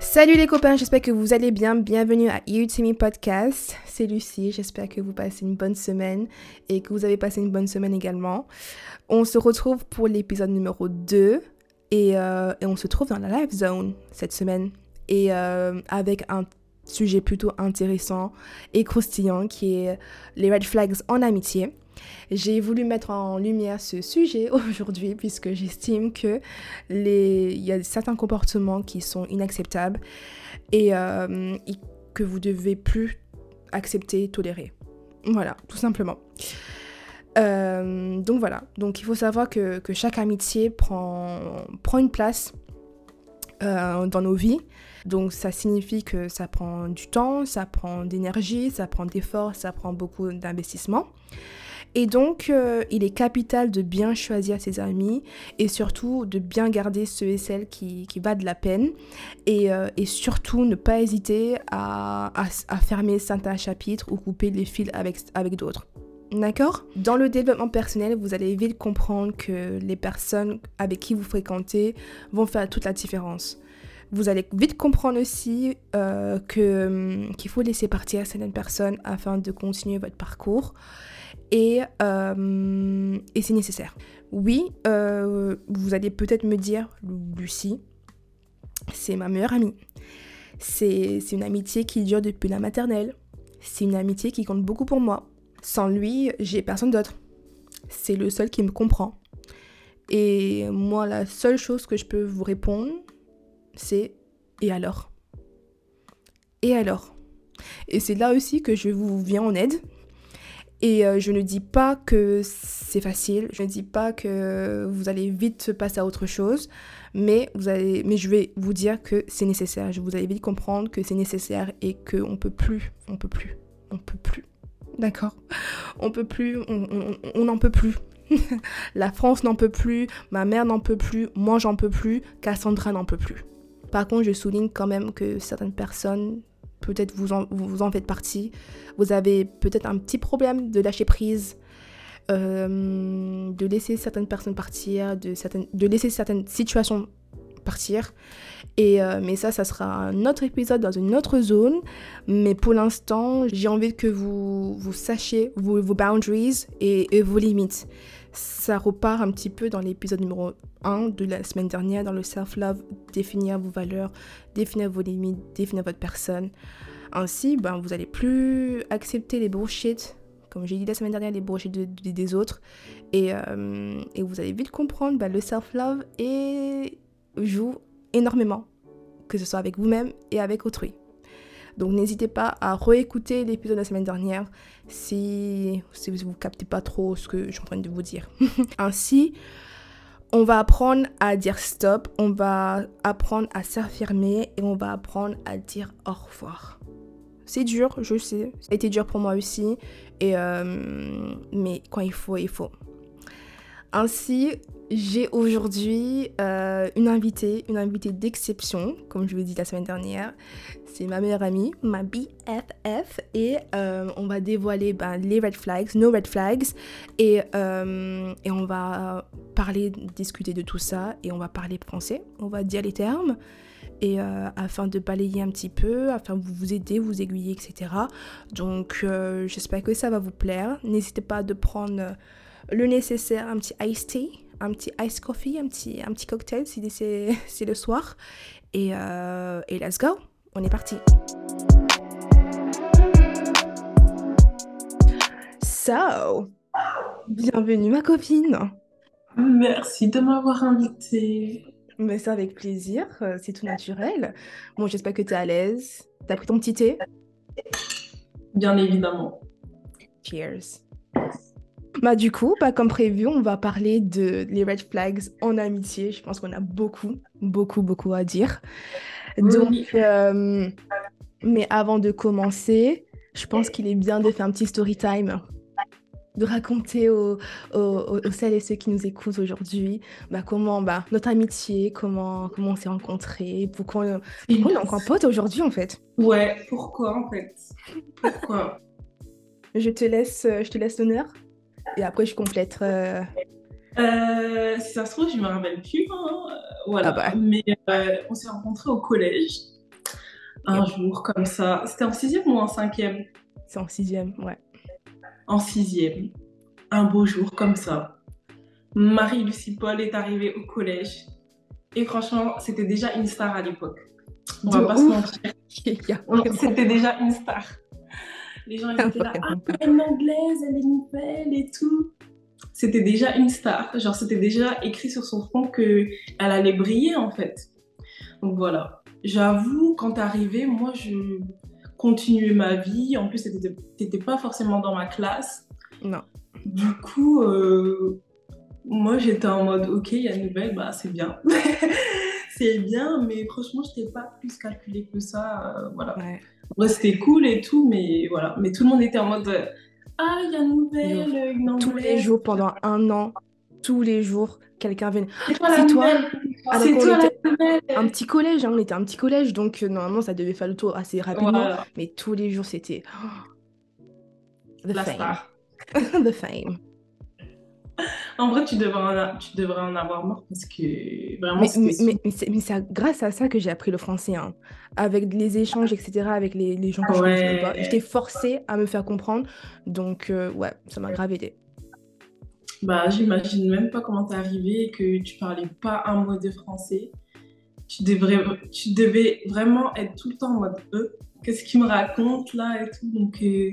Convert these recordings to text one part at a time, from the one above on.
Salut les copains, j'espère que vous allez bien. Bienvenue à You Podcast. C'est Lucie, j'espère que vous passez une bonne semaine et que vous avez passé une bonne semaine également. On se retrouve pour l'épisode numéro 2 euh, et, on se trouve dans la live zone cette semaine et euh, avec un sujet plutôt intéressant et croustillant qui est les red flags en amitié. J'ai voulu mettre en lumière ce sujet aujourd'hui puisque j'estime que les... il y a certains comportements qui sont inacceptables et, euh, que vous devez plus accepter, tolérer. Voilà, tout simplement. Euh, donc voilà, donc il faut savoir que, chaque amitié prend, prend une place euh, dans nos vies. Donc ça signifie que ça prend du temps, ça prend d'énergie, ça prend d'efforts, ça prend beaucoup d'investissement. Et donc, euh, il est capital de bien choisir ses amis et surtout de bien garder ceux et celles qui, qui valent la peine. Et, euh, surtout, ne pas hésiter à, à, fermer certains chapitres ou couper les fils avec, avec d'autres. D'accord? Dans le développement personnel, vous allez vite comprendre que les personnes avec qui vous fréquentez vont faire toute la différence. Vous allez vite comprendre aussi euh, hum, qu'il faut laisser partir certaines personnes afin de continuer votre parcours et, euh, et c'est nécessaire. Oui, euh, vous allez peut-être me dire, Lucie, c'est ma meilleure amie. C'est une amitié qui dure depuis la maternelle. C'est une amitié qui compte beaucoup pour moi. Sans lui, j'ai personne d'autre. C'est le seul qui me comprend. Et moi, la seule chose que je peux vous répondre, c'est et alors? Et alors? Et c'est là aussi que je vous viens en aide et euh, je ne dis pas que c'est facile, je ne dis pas que vous allez vite passer à autre chose, mais, vous allez, mais je vais vous dire que c'est nécessaire. Je vous allez vite comprendre que c'est nécessaire et qu'on peut plus, on peut plus, on peut plus. D'accord? On peut plus, on n'en peut plus. La France n'en peut plus, ma mère n'en peut plus, moi j'en peux plus, Cassandra n'en peut plus. Par contre, je souligne quand même que certaines personnes peut-être vous en, vous en faites partie. Vous avez peut-être un petit problème de lâcher prise, euh, de laisser certaines personnes partir, de, certaines, de laisser certaines situations partir. Et, euh, mais ça, ça sera un autre épisode dans une autre zone. Mais pour l'instant, j'ai envie que vous, vous sachiez vos, boundaries et, vos limites. Ça repart un petit peu dans l'épisode numéro 1 de la semaine dernière, dans le self-love, définir vos valeurs, définir vos limites, définir votre personne. Ainsi, ben, vous allez plus accepter les bullshit, comme j'ai dit la semaine dernière, les bullshit des autres. Et, euh, et, vous allez vite comprendre, ben, le self-love joue énormément, que ce soit avec vous-même et avec autrui. Donc n'hésitez pas à réécouter l'épisode de la semaine dernière si, vous ne captez pas trop ce que je suis en train de vous dire. Ainsi, on va apprendre à dire stop, on va apprendre à s'affirmer et on va apprendre à dire au revoir. C'est dur, je sais. Été dur pour moi aussi. Euh, mais quand il faut, il faut. Ainsi, j'ai aujourd'hui euh, une invitée, une invitée d'exception, comme je vous l'ai dit la semaine dernière. C'est ma meilleure amie, ma BFF, et euh, on va dévoiler ben, les red flags, nos red flags, et, euh, et on va parler, discuter de tout ça, et on va parler français, on va dire les termes, et afin de balayer un petit peu, afin de vous aider, vous aiguiller, etc. Donc j'espère que ça va vous plaire. N'hésitez pas de prendre le nécessaire, un petit iced tea un petit ice coffee, un petit, un petit cocktail si c'est le soir. Et, euh, et let's go, on est parti. So, bienvenue ma copine. Merci de m'avoir invitée. Mais c'est avec plaisir, euh, c'est tout naturel. Bon, j'espère que tu es à l'aise. T'as pris ton petit thé? Bien évidemment. Cheers. Bah du coup, bah, comme prévu, on va parler de les red flags en amitié. Je pense qu'on a beaucoup, beaucoup, beaucoup à dire. Donc, euh, mais avant de commencer, je pense qu'il est bien de faire un petit story time. de raconter aux, aux, aux, celles et ceux qui nous écoutent aujourd'hui bah, comment bah, notre amitié, comment, comment on s'est rencontrés, pourquoi, on, pourquoi on est encore potes aujourd'hui en fait. Ouais, pourquoi en fait? Pourquoi? Je te laisse, je te laisse l'honneur et après je complète. Euh... Euh, si ça se trouve, je me rappelle plus. Hein. Voilà. Ah bah. Mais euh, on s'est rencontrés au collège un jour comme ça. C'était en sixième ou en cinquième? C'est en sixième, ouais en sixième, un beau jour comme ça, Marie-Lucie Paul est arrivée au collège. Et franchement, c'était déjà une star à l'époque. On va pas se mentir. C'était déjà une star. Les gens étaient là, ah, elle est anglaise, elle est nouvelle et tout. C'était déjà une star. Genre, c'était déjà écrit sur son front qu'elle allait briller en fait. Donc voilà. J'avoue, quand arrivée, moi, je continuer ma vie. En plus, tu n'étais pas forcément dans ma classe. Non. Du coup, euh, moi, j'étais en mode, ok, il y a une nouvelle, bah, c'est bien. c'est bien, mais franchement, je n'étais pas plus calculé que ça. Euh, voilà. Ouais. C'était cool et tout, mais voilà. Mais tout le monde était en mode, ah, il y a une nouvelle, une Tous les jours, pendant un an, tous les jours, quelqu'un venait. C'est toi C'est toi un petit collège, hein, on était un petit collège, donc euh, normalement ça devait faire le tour assez rapidement. Mais tous les jours c'était. the fame. the fame. En vrai, tu devrais, en, tu devrais en avoir marre parce que vraiment. Mais, mais, mais, c'est grâce à ça que j'ai appris le français. Hein. Avec les échanges, etc., avec les, les gens que je connaissais pas. J'étais forcée à me faire comprendre. Donc, euh, ouais, ça m'a grave aidé. Bah, j'imagine même pas comment t'es arrivé et que tu parlais pas un mot de français. Tu, devrais, tu devais vraiment être tout le temps en mode euh, qu'est-ce qu'il me raconte là et tout. Donc, euh,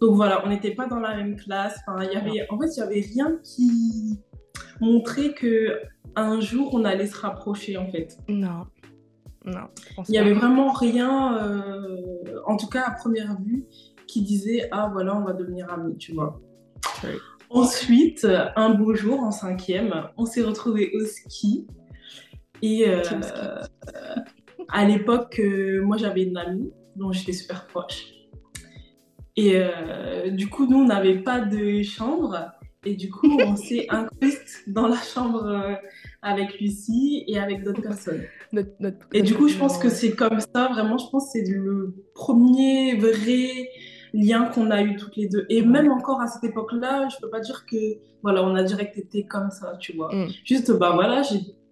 donc voilà, on n'était pas dans la même classe. Enfin, y avait, en fait, il n'y avait rien qui montrait que un jour on allait se rapprocher en fait. Non. Non. Il n'y avait vraiment rien, euh, en tout cas à première vue, qui disait ah voilà on va devenir amis, tu vois. Ensuite, un beau jour, en cinquième, on s'est retrouvés au ski. Et euh, à l'époque, euh, moi j'avais une amie dont j'étais super proche. Et euh, du coup, nous, on n'avait pas de chambre. Et du coup, on s'est incrusté dans la chambre avec Lucie et avec d'autres personnes. et du coup, je pense que c'est comme ça, vraiment, je pense que c'est le premier vrai lien qu'on a eu toutes les deux. Et même encore à cette époque-là, je peux pas dire que, voilà, on a direct été comme ça, tu vois. Mm. Juste, bah voilà,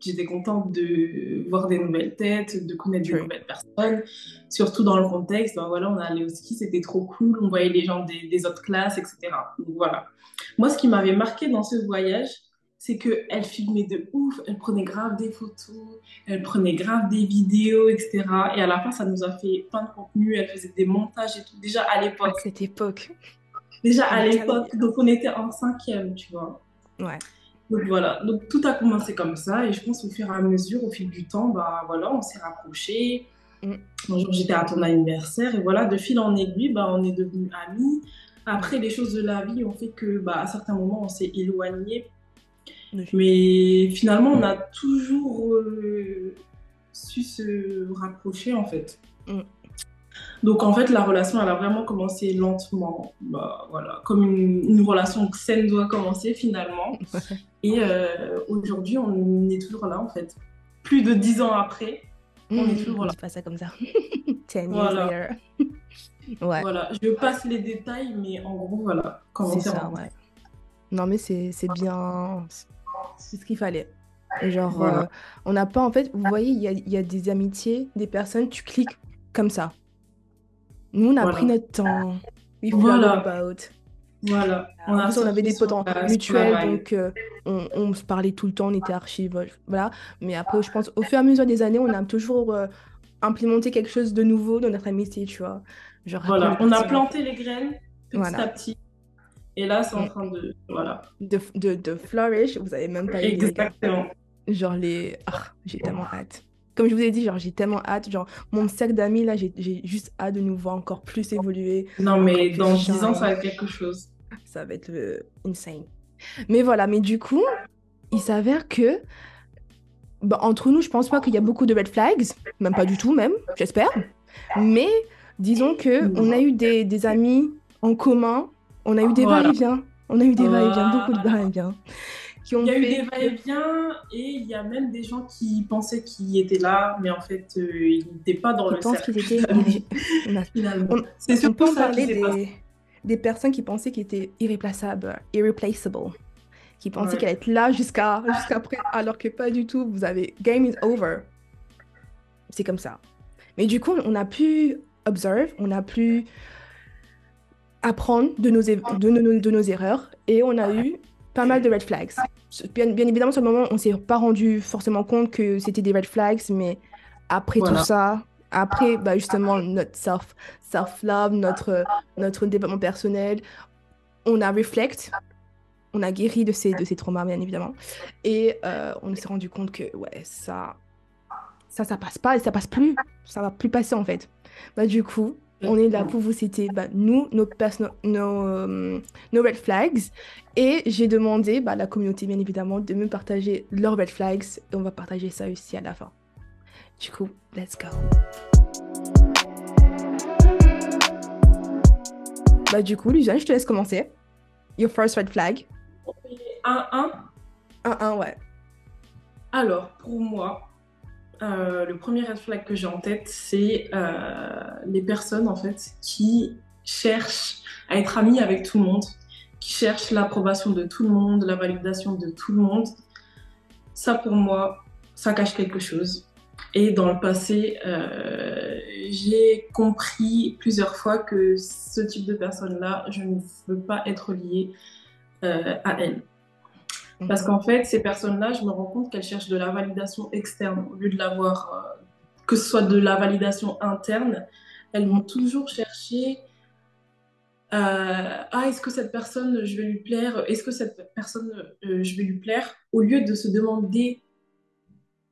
j'étais contente de voir des nouvelles têtes, de connaître de nouvelles personnes, surtout dans le contexte, bah voilà, on est allé au ski, c'était trop cool, on voyait les gens des, des autres classes, etc. Donc voilà. Moi, ce qui m'avait marqué dans ce voyage, c'est qu'elle filmait de ouf, elle prenait grave des photos, elle prenait grave des vidéos, etc. Et à la fin, ça nous a fait plein de contenu, elle faisait des montages et tout, déjà à l'époque. À cette époque. Déjà à l'époque, donc on était en cinquième, tu vois. Ouais. Donc voilà, donc tout a commencé comme ça, et je pense au fur et à mesure, au fil du temps, bah voilà, on s'est rapprochés. Mm. j'étais à ton anniversaire, et voilà, de fil en aiguille, bah, on est devenus amis. Après, les choses de la vie ont fait que, bah, à certains moments, on s'est éloignés mais finalement, on a toujours euh, su se rapprocher, en fait. Mm. Donc, en fait, la relation, elle a vraiment commencé lentement. Bah, voilà, comme une, relation saine doit commencer, finalement. Et euh, aujourd'hui, on est toujours là, en fait. Plus de dix ans après, on est mm. toujours là. Je pas ça comme ça. Ten years later. ouais. Voilà, je passe les détails, mais en gros, voilà. C'est ça, ouais. Non, mais c'est bien c'est ce qu'il fallait. Genre, euh, on n'a pas, en fait, vous voyez, il y a, y a, des amitiés, des personnes, tu cliques comme ça. Nous, on a pris notre temps. voilà. about. Voilà. On, avait des potes mutuels, donc euh, on, on, se parlait tout le temps, on était archives, voilà. Mais après, je pense, au fur et à mesure des années, on a toujours euh, implémenté quelque chose de nouveau dans notre amitié, tu vois. Genre, voilà, on a planté les graines petit à petit. Et là, c'est en train de. Voilà. De, de, de flourish, vous avez même pas Exactement. Genre, les. Ah, j'ai tellement hâte. Comme je vous ai dit, genre, j'ai tellement hâte. Genre, mon cercle d'amis, là, j'ai juste hâte de nous voir encore plus évoluer. Non, mais dans 10 ans, ça va être quelque chose. Ça va être insane. Mais voilà, mais du coup, il s'avère que. Bah, entre nous, je pense pas qu'il y a beaucoup de red flags. Même pas du tout, même, j'espère. Mais disons que on a eu des, des amis en commun On a eu des va-et-vient. On a eu des va-et-vient, beaucoup de va-et-vient. Il y a eu des va-et-vient et il y a même des gens qui pensaient qu'ils étaient là, mais en fait, euh, ils n'étaient pas dans le cercle. Qu'ils étaient... C'est surtout ça parler des... des personnes qui pensaient qu'ils étaient irréplaçables, irreplaceable, qui pensaient qu'elle qu'elles être là jusqu'à jusqu'à après, alors que pas du tout. Vous avez game is over. C'est comme ça. Mais du coup, on a pu observe, on a pu apprendre de nos, de, nos, de nos erreurs et on a eu pas mal de red flags. Bien, bien évidemment, sur le moment, on s'est pas rendu forcément compte que c'était des red flags, mais après tout ça, après bah, justement notre self, self love, notre notre développement personnel, on a reflect, on a guéri de ces de ces traumas bien évidemment, et euh, on s'est rendu compte que ouais ça ça ça passe pas et ça passe plus, ça va plus passer en fait. Bah du coup, on est là pour vous citer bah, nous, nos, nos, euh, nos, red flags. Et j'ai demandé bah, à la communauté, bien évidemment, de me partager leurs red flags. Et on va partager ça aussi à la fin. Du coup, let's go. Bah, du coup, Luzanne, je te laisse commencer. Your first red flag. 1-1 1-1, ouais. Alors, pour moi, euh, le premier red flag que j'ai en tête, c'est euh, les personnes en fait qui cherchent à être amies avec tout le monde, qui cherchent l'approbation de tout le monde, la validation de tout le monde. Ça pour moi, ça cache quelque chose. Et dans le passé, euh, j'ai compris plusieurs fois que ce type de personne-là, je ne veux pas être liée à elle. Parce qu'en fait, ces personnes-là, je me rends compte qu'elles cherchent de la validation externe au lieu de l'avoir, euh, que ce soit de la validation interne. Elles vont toujours chercher euh, ah, est-ce que cette personne, je vais lui plaire Est-ce que cette personne, euh, je vais lui plaire? Au lieu de se demander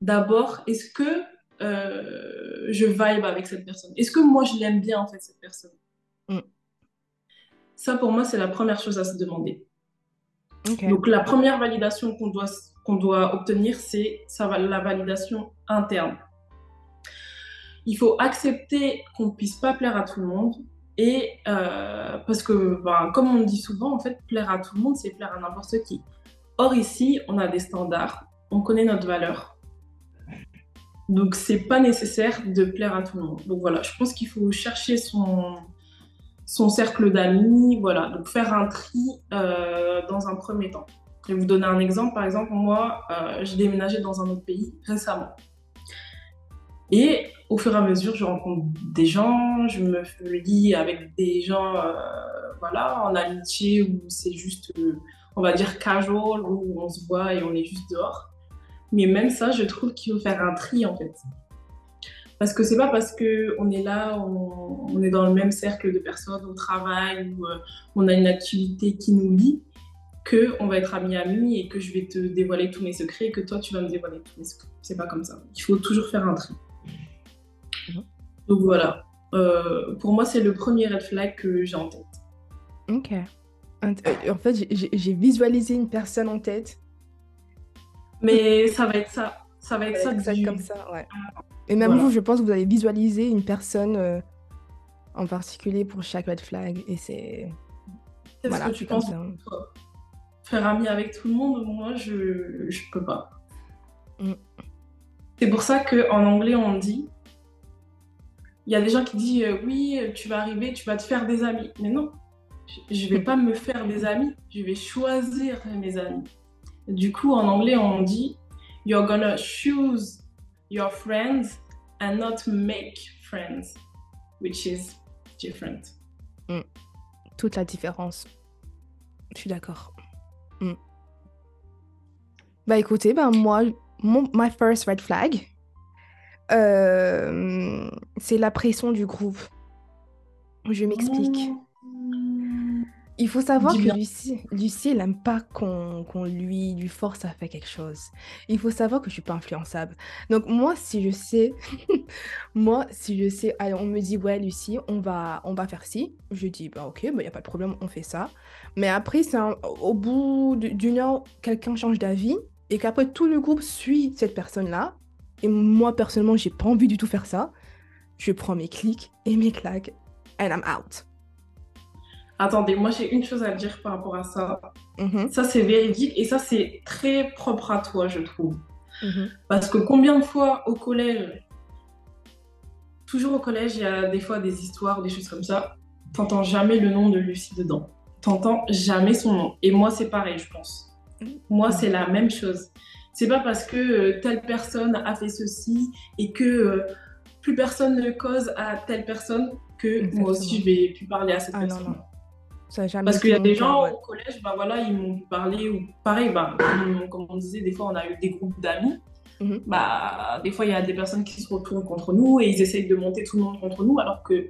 d'abord, est-ce que je vibe avec cette personne? Est-ce que moi, je l'aime bien, en fait, cette personne? Mm. Ça, pour moi, c'est la première chose à se demander. Donc la première validation qu'on doit, qu'on doit obtenir, c'est la validation interne. Il faut accepter qu'on ne puisse pas plaire à tout le monde. Et euh, parce que, ben, comme on dit souvent, en fait, plaire à tout le monde, c'est plaire à n'importe qui. Or, ici, on a des standards, on connaît notre valeur. Donc, c'est pas nécessaire de plaire à tout le monde. Donc, voilà, je pense qu'il faut chercher son, son cercle d'amis, voilà, donc faire un tri euh, dans un premier temps. Je vais vous donner un exemple. Par exemple, moi, euh, j'ai déménagé dans un autre pays récemment. Et au fur et à mesure, je rencontre des gens, je me lie avec des gens, euh, voilà, en amitié où c'est juste, on va dire casual, où on se voit et on est juste dehors. Mais même ça, je trouve qu'il faut faire un tri en fait. Parce que c'est pas parce qu'on est là, on, est dans le même cercle de personnes au travail ou euh, on a une activité qui nous lie qu'on va être amis-amis et que je vais te dévoiler tous mes secrets et que toi tu vas me dévoiler tous mes secrets. C'est pas comme ça. Il faut toujours faire un tri. Mhm. Donc voilà. Euh, pour moi, c'est le premier red flag que j'ai en tête. Ok. En fait, j'ai visualisé une personne en tête. Mais ça va être ça. Ça va être ça. comme ça, ouais. Et même vous, je pense que vous avez visualisé une personne euh, en particulier pour chaque red flag. Et c'est. Est-ce que tu penses faire ami avec tout le monde Moi, je je peux pas. Mm. C'est pour ça qu'en anglais, on dit. Il y a des gens qui disent euh, oui, tu vas arriver, tu vas te faire des amis. Mais non, je vais pas me faire des amis, je vais choisir mes amis. Du coup, en anglais, on dit You're gonna choose your friends and not make friends, which is different. Mm. Toute la différence. Je suis d'accord. Mm. Bah écoutez, ben moi, mon, my first red flag, euh, c'est la pression du groupe. Je m'explique. Il faut savoir que Lucie, Lucie, elle n'aime pas qu'on lui, lui force à faire quelque chose. Il faut savoir que je suis pas influençable. Donc moi, si je sais, moi, si je sais, on me dit, ouais, Lucie, on va, on va faire ci. Je dis, bah ok, il bah, n'y a pas de problème, on fait ça. Mais après, c'est au bout d'une heure, quelqu'un change d'avis et qu'après tout le groupe suit cette personne-là. Et moi, personnellement, j'ai pas envie du tout faire ça. Je prends mes clics et mes claques and I'm out. Attendez, moi j'ai une chose à dire par rapport à ça. Mhm. Ça, c'est véridique et ça, c'est très propre à toi, je trouve. Mhm. Parce que combien de fois au collège, toujours au collège, il y a des fois des histoires, des choses comme ça, t'entends jamais le nom de Lucie dedans. T'entends jamais son nom. Et moi, c'est pareil, je pense. Moi, c'est la même chose. C'est pas parce que euh, telle personne a fait ceci et que euh, plus personne ne cause à telle personne que moi aussi je vais plus parler à cette Ah non, personne. non. Ça a jamais Parce qu'il y a des gens ouais. au collège, bah voilà, ils m'ont parlé, ou pareil, bah, comme, on disait, des fois on a eu des groupes d'amis. Mhm. Bah, des fois il y a des personnes qui se retournent contre nous et ils essayent de monter tout le monde contre nous, alors que,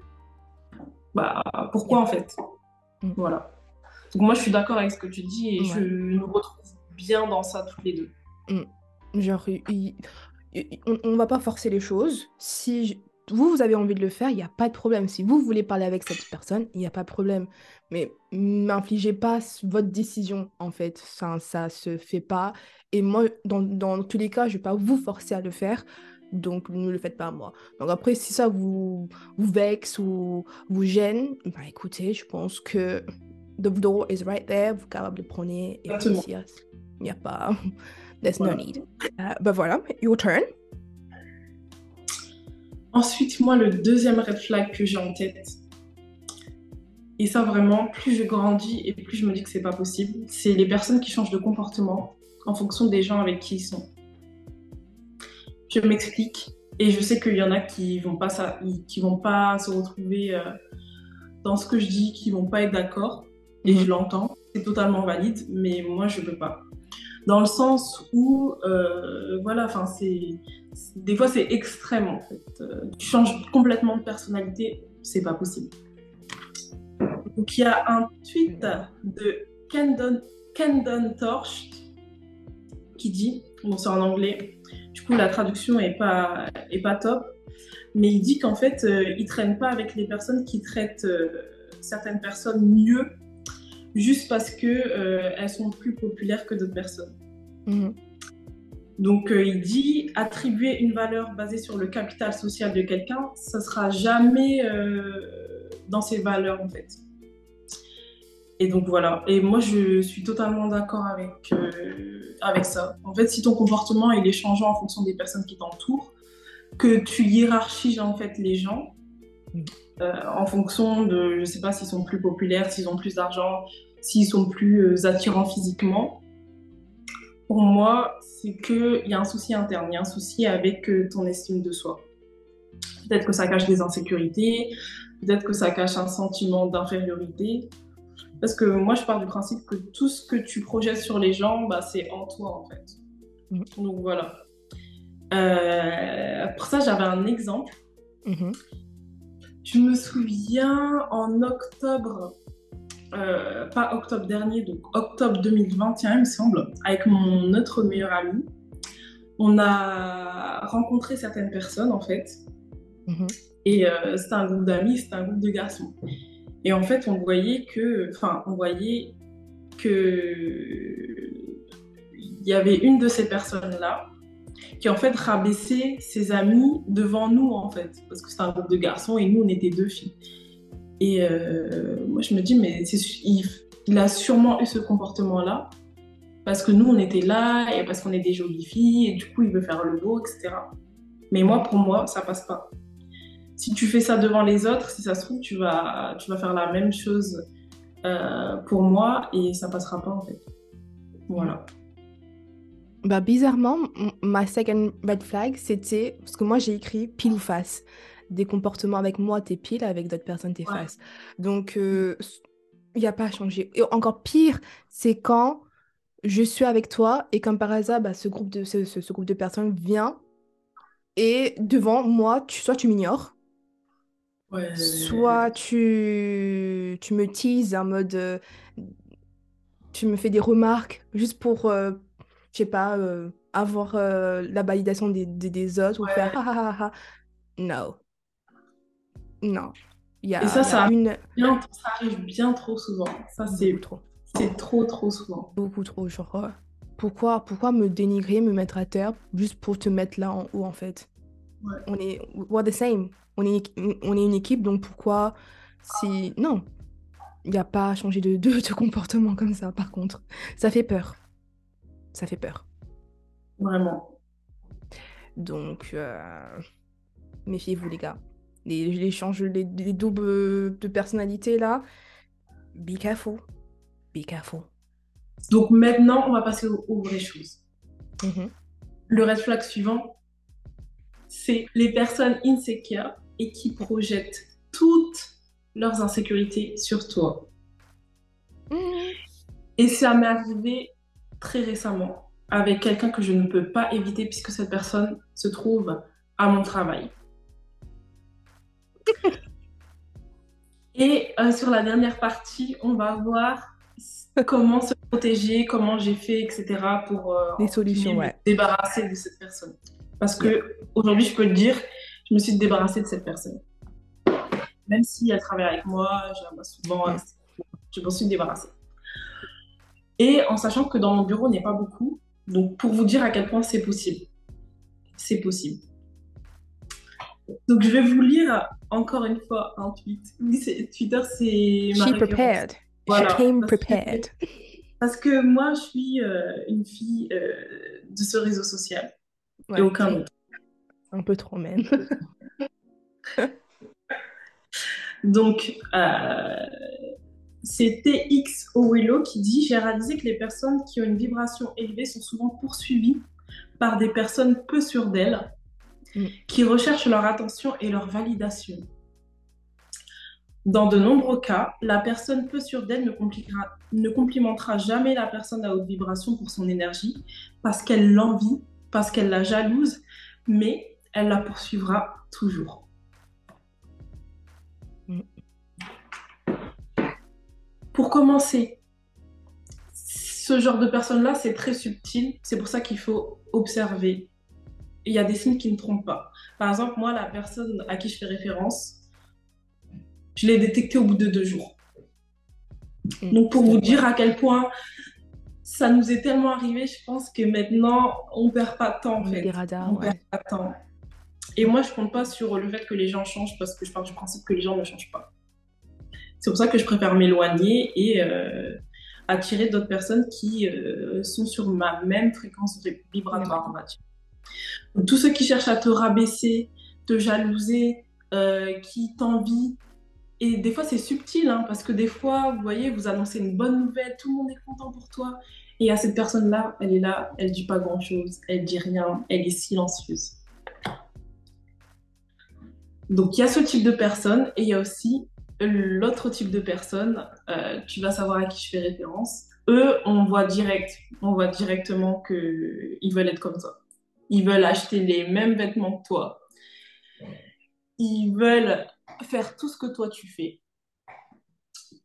bah, pourquoi en fait? Mhm. Voilà. Donc moi je suis d'accord avec ce que tu dis et Ouais. je nous retrouve bien dans ça toutes les deux. Genre, il- il- il- on, on va pas forcer les choses. Si vous, vous avez envie de le faire, il n'y a pas de problème. Si vous voulez parler avec cette personne, il n'y a pas de problème. Mais m'infligez pas votre décision, en fait. Ça, ça se fait pas. Et moi, dans, dans tous les cas, je vais pas vous forcer à le faire. Donc, ne le faites pas à moi. Donc après, si ça vous, vous vexe ou vous gêne, bah écoutez, je pense que the door is right there. Vous êtes capable de prendre et. Il n'y a pas... There's no need. Euh, bah voilà, your turn. Ensuite, moi, le deuxième red flag que j'ai en tête, et ça vraiment, plus je grandis et plus je me dis que c'est pas possible, c'est les personnes qui changent de comportement en fonction des gens avec qui ils sont. Je m'explique, et je sais qu'il y en a qui vont pas, ça, qui vont pas se retrouver euh, dans ce que je dis, qui vont pas être d'accord, et Mhm. je l'entends, c'est totalement valide, mais moi je peux pas. Dans le sens où, euh, voilà, enfin c'est des fois c'est extrême en fait. Euh, tu changes complètement de personnalité, c'est pas possible. Donc il y a un tweet de Kendon, Kendon Torch qui dit, bon c'est en anglais, du coup la traduction est pas, est pas top, mais il dit qu'en fait euh, il traîne pas avec les personnes qui traitent euh, certaines personnes mieux juste parce que euh, elles sont plus populaires que d'autres personnes. Mhm. Donc euh, il dit attribuer une valeur basée sur le capital social de quelqu'un, ça sera jamais euh, dans ses valeurs en fait. Et donc voilà. Et moi je suis totalement d'accord avec euh, avec ça. En fait, si ton comportement il est changeant en fonction des personnes qui t'entourent, que tu hiérarchises en fait les gens en fonction de, je sais pas s'ils sont plus populaires, s'ils ont plus d'argent, s'ils sont plus attirants physiquement pour moi, c'est qu'il y a un souci interne, il y a un souci avec euh, ton estime de soi. Peut-être que ça cache des insécurités, peut-être que ça cache un sentiment d'infériorité. Parce que moi, je pars du principe que tout ce que tu projettes sur les gens, bah, c'est en toi, en fait. Mhm. Donc voilà. Euh, pour ça, j'avais un exemple. Mhm. Je me souviens en octobre, euh, pas octobre dernier, donc octobre 2021, il me semble, avec mon autre meilleur ami, on a rencontré certaines personnes en fait. Mhm. Et euh, c'était un groupe d'amis, c'était un groupe de garçons. Et en fait, on voyait que, enfin, on voyait que il y avait une de ces personnes-là qui en fait rabaissait ses amis devant nous en fait, parce que c'était un groupe de garçons et nous on était deux filles. Et euh, moi je me dis mais il, a sûrement eu ce comportement-là parce que nous on était là et parce qu'on est des jolies filles et du coup il veut faire le beau, etc. Mais moi pour moi ça passe pas. Si tu fais ça devant les autres, si ça se trouve tu vas tu vas faire la même chose euh, pour moi et ça passera pas en fait. Voilà. Bah, bizarrement, ma second red flag, c'était. Parce que moi, j'ai écrit pile ou face. Des comportements avec moi, t'es pile, avec d'autres personnes, t'es Ouais. face. Donc, il n'y a pas à changer. Et encore pire, c'est quand je suis avec toi et comme par hasard, bah, ce groupe de, ce, ce- ce groupe de personnes vient et devant moi, tu, soit tu m'ignores, Ouais. soit tu, tu me teases en mode. euh, tu me fais des remarques juste pour, euh, je sais pas, euh, avoir euh, la validation des, des, des autres ou faire ah ah ah ah. No. Non. Y a, Et ça, ça- une. Bien, ça arrive bien trop souvent. Ça, c'est trop. c'est trop, trop souvent. Beaucoup trop. Genre, euh, pourquoi, pourquoi me dénigrer, me mettre à terre juste pour te mettre là en haut en fait? Ouais. On est. We're the same. On est, on est une équipe, donc pourquoi si. Non. il n'y a pas à changer de, de, de comportement comme ça, par contre. Ça fait peur. Ça fait peur. Vraiment. Donc, euh, méfiez-vous, les gars. Les, les, les, les doubles de personnalité, là, be careful. Be careful. Donc maintenant, on va passer aux, aux vraies choses. Mhm. Le red flag suivant, c'est les personnes insecures et qui projettent toutes leurs insécurités sur toi. Mhm. Et ça m'est arrivé très récemment avec quelqu'un que je ne peux pas éviter puisque cette personne se trouve à mon travail. Et euh, sur la dernière partie, on va voir comment se protéger, comment j'ai fait, etc. pour euh, Les solutions, me débarrasser de cette personne. Parce que aujourd'hui, je peux le dire, je me suis débarrassée de cette personne. Même si elle travaille avec moi, je la vois souvent, je m'en suis débarrassée. Et en sachant que dans mon bureau, il n'y a pas beaucoup. Donc, pour vous dire à quel point c'est possible. C'est possible. Donc, je vais vous lire encore une fois un tweet. Oui, Twitter, c'est ma She prepared. Voilà, She came parce que- prepared. Parce que moi, je suis euh, une fille euh, de ce réseau social Ouais, et aucun autre. Un peu trop même. Donc, euh, c'est TX Owelo qui dit J'ai réalisé que les personnes qui ont une vibration élevée sont souvent poursuivies par des personnes peu sûres d'elles, Mm. qui recherchent leur attention et leur validation. Dans de nombreux cas, la personne peu sûre d'elle ne, complimentera jamais la personne à haute vibration pour son énergie, parce qu'elle l'envie, parce qu'elle la jalouse, mais elle la poursuivra toujours. Pour commencer, ce genre de personne-là, c'est très subtil. C'est pour ça qu'il faut observer. Il y a des signes qui ne trompent pas. Par exemple, moi, la personne à qui je fais référence, je l'ai détectée au bout de deux jours. Donc, pour vous dire à quel point ça nous est tellement arrivé, je pense que maintenant, on perd pas de temps, en fait. des radars, on ouais. perd pas de temps. Et moi, je compte pas sur le fait que les gens changent parce que je pars du principe que les gens ne changent pas. C'est pour ça que je préfère m'éloigner et euh, attirer d'autres personnes qui euh, sont sur ma même fréquence vibratoire, on va dire. Tous ceux qui cherchent à te rabaisser, te jalouser, euh, qui t'envient, et des fois c'est subtil, hein, parce que des fois, vous voyez, vous annoncez une bonne nouvelle, tout le monde est content pour toi, et à cette personne-là, elle est là, elle dit pas grand-chose, elle dit rien, elle est silencieuse. Donc il y a ce type de personne, et il y a aussi l'autre type de personne, euh, tu vas savoir à qui je fais référence. Eux, on voit direct, on voit directement que ils veulent être comme toi. Ils veulent acheter les mêmes vêtements que toi. Ils veulent faire tout ce que toi tu fais.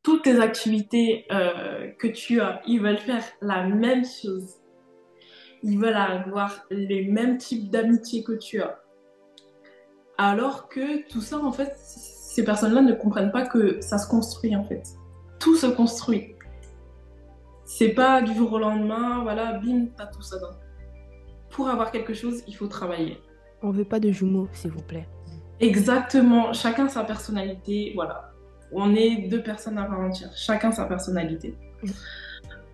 Toutes tes activités euh, que tu as, ils veulent faire la même chose. Ils veulent avoir les mêmes types d'amitié que tu as. Alors que tout ça, en fait, ces personnes-là ne comprennent pas que ça se construit, en fait. Tout se construit. C'est pas du jour au lendemain, voilà, bim, t'as tout ça. Non. Pour avoir quelque chose, il faut travailler. On veut pas de jumeaux, s'il vous plaît. Exactement, chacun sa personnalité, voilà. On est deux personnes à part entière, chacun sa personnalité.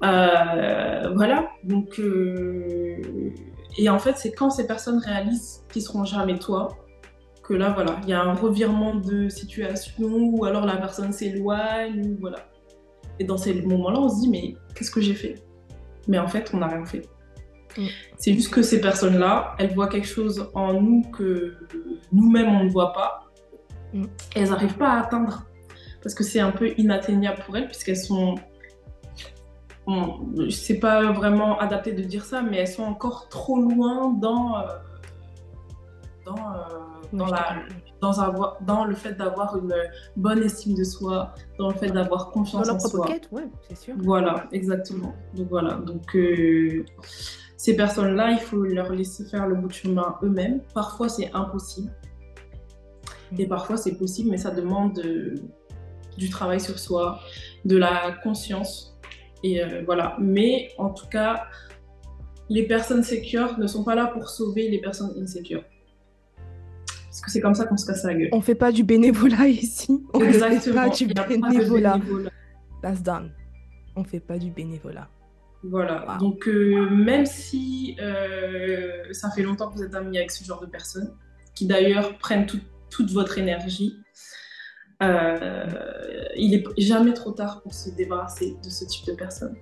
Euh, voilà, donc. euh, Et en fait, c'est quand ces personnes réalisent qu'ils seront jamais toi, que là, voilà, il y a un revirement de situation, ou alors la personne s'éloigne, voilà. Et dans ces moments-là, on se dit, mais qu'est-ce que j'ai fait? Mais en fait, on n'a rien fait. Mm. C'est juste que ces personnes-là, elles voient quelque chose en nous que nous-mêmes, on ne voit pas. Mm. Et elles n'arrivent pas à atteindre. Parce que c'est un peu inatteignable pour elles, puisqu'elles sont... Bon, c'est pas vraiment adapté de dire ça, mais elles sont encore trop loin dans... euh, dans, euh, dans, je la, dans, avoir, dans le fait d'avoir une bonne estime de soi, dans le fait d'avoir Dans confiance leur en propre soi. quête, ouais, c'est sûr. Voilà, exactement. Donc voilà, donc euh, ces personnes-là, il faut leur laisser faire le bout de chemin eux-mêmes. Parfois, c'est impossible. Et parfois, c'est possible, mais ça demande euh, du travail sur soi, de la conscience. Et euh, voilà. Mais en tout cas, les personnes sécures ne sont pas là pour sauver les personnes insécures. Parce que c'est comme ça qu'on se casse la gueule. On fait pas du bénévolat ici. On ne fait Exactement. pas du a pas bénévolat. bénévolat. that's done. On fait pas du bénévolat. Voilà. Donc, euh, même si euh, ça fait longtemps que vous êtes amis avec ce genre de personnes, qui d'ailleurs prennent toute votre énergie, euh, il est jamais trop tard pour se débarrasser de ce type de personnes.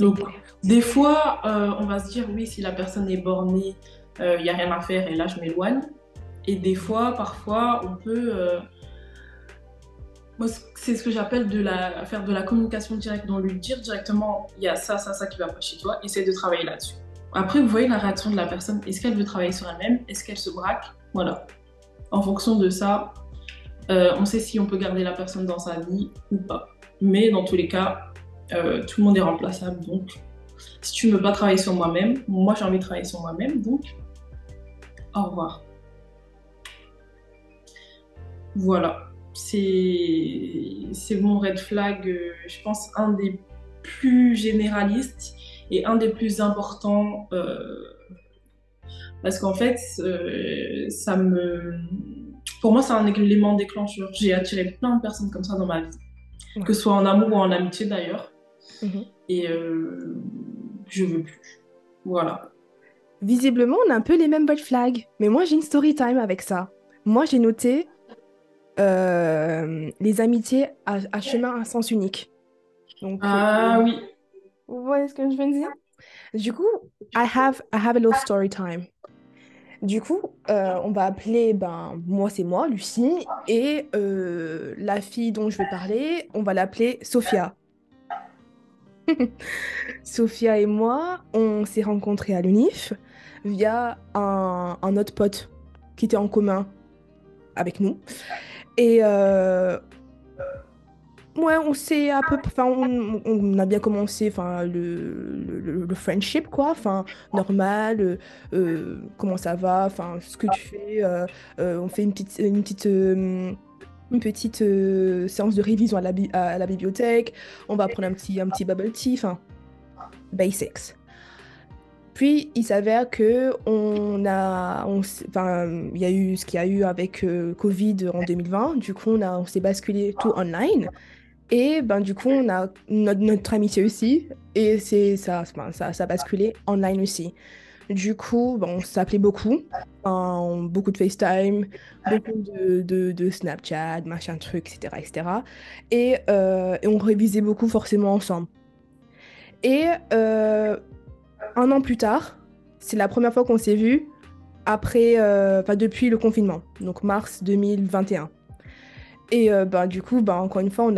Donc, des fois, on va se dire, oui, si la personne est bornée, il n'y a rien à faire et là, je m'éloigne. Et des fois, parfois, on peut c'est ce que j'appelle de faire de la communication directe, donc lui dire directement, il y a ça, ça, ça qui va pas chez toi, essaie de travailler là-dessus. Après, vous voyez la réaction de la personne. Est-ce qu'elle veut travailler sur elle-même? Est-ce qu'elle se braque? Voilà. En fonction de ça, euh, on sait si on peut garder la personne dans sa vie ou pas. Mais dans tous les cas, euh, tout le monde est remplaçable. Donc, si tu ne veux pas travailler sur moi-même, moi j'ai envie de travailler sur moi-même. Donc, au revoir. Voilà c'est mon red flag, euh, je pense, un des plus généralistes et un des plus importants. Euh, parce qu'en fait, euh, ça me. Pour moi, c'est un élément déclencheur. J'ai attiré plein de personnes comme ça dans ma vie, que ce soit en amour ou en amitié d'ailleurs. Mhm. Et je veux plus. Voilà. Visiblement, on a un peu les mêmes red flags. Mais moi, j'ai une story time avec ça. Moi, j'ai noté euh, les amitiés à, chemin à sens unique. Donc, ah euh, oui. Vous voyez ce que je veux dire? Du coup, I have, I have a little story time. Du coup, euh, on va appeler, ben, moi c'est moi, Lucie, et la fille dont je vais parler, on va l'appeler Sophia. Sophia et moi, on s'est rencontrés à l'UNIF via un, un autre pote qui était en commun avec nous. Et euh, ouais, on sait à peu enfin on, on, a bien commencé enfin le, le, friendship quoi, enfin normal, euh, euh, comment ça va, enfin ce que tu fais, on fait une petite une petite une petite séance de révision à la, à la bibliothèque, on va prendre un petit un petit bubble tea, enfin basics. Puis il s'avère que on a, enfin, il y a eu ce qu'il y a eu avec euh, Covid en 2020. Du coup, on a, on s'est basculé tout online. Et ben du coup, on a notre, amitié aussi. Et c'est ça, ça, ça a basculé online aussi. Du coup, ben, on s'appelait beaucoup, beaucoup de FaceTime, beaucoup de, de, Snapchat, machin truc, etc., etc. Et, euh, et on révisait beaucoup forcément ensemble. Et euh, un an plus tard, c'est la première fois qu'on s'est vu après, euh, depuis le confinement, donc mars 2021. Et euh, bah, du coup, bah, encore une fois, on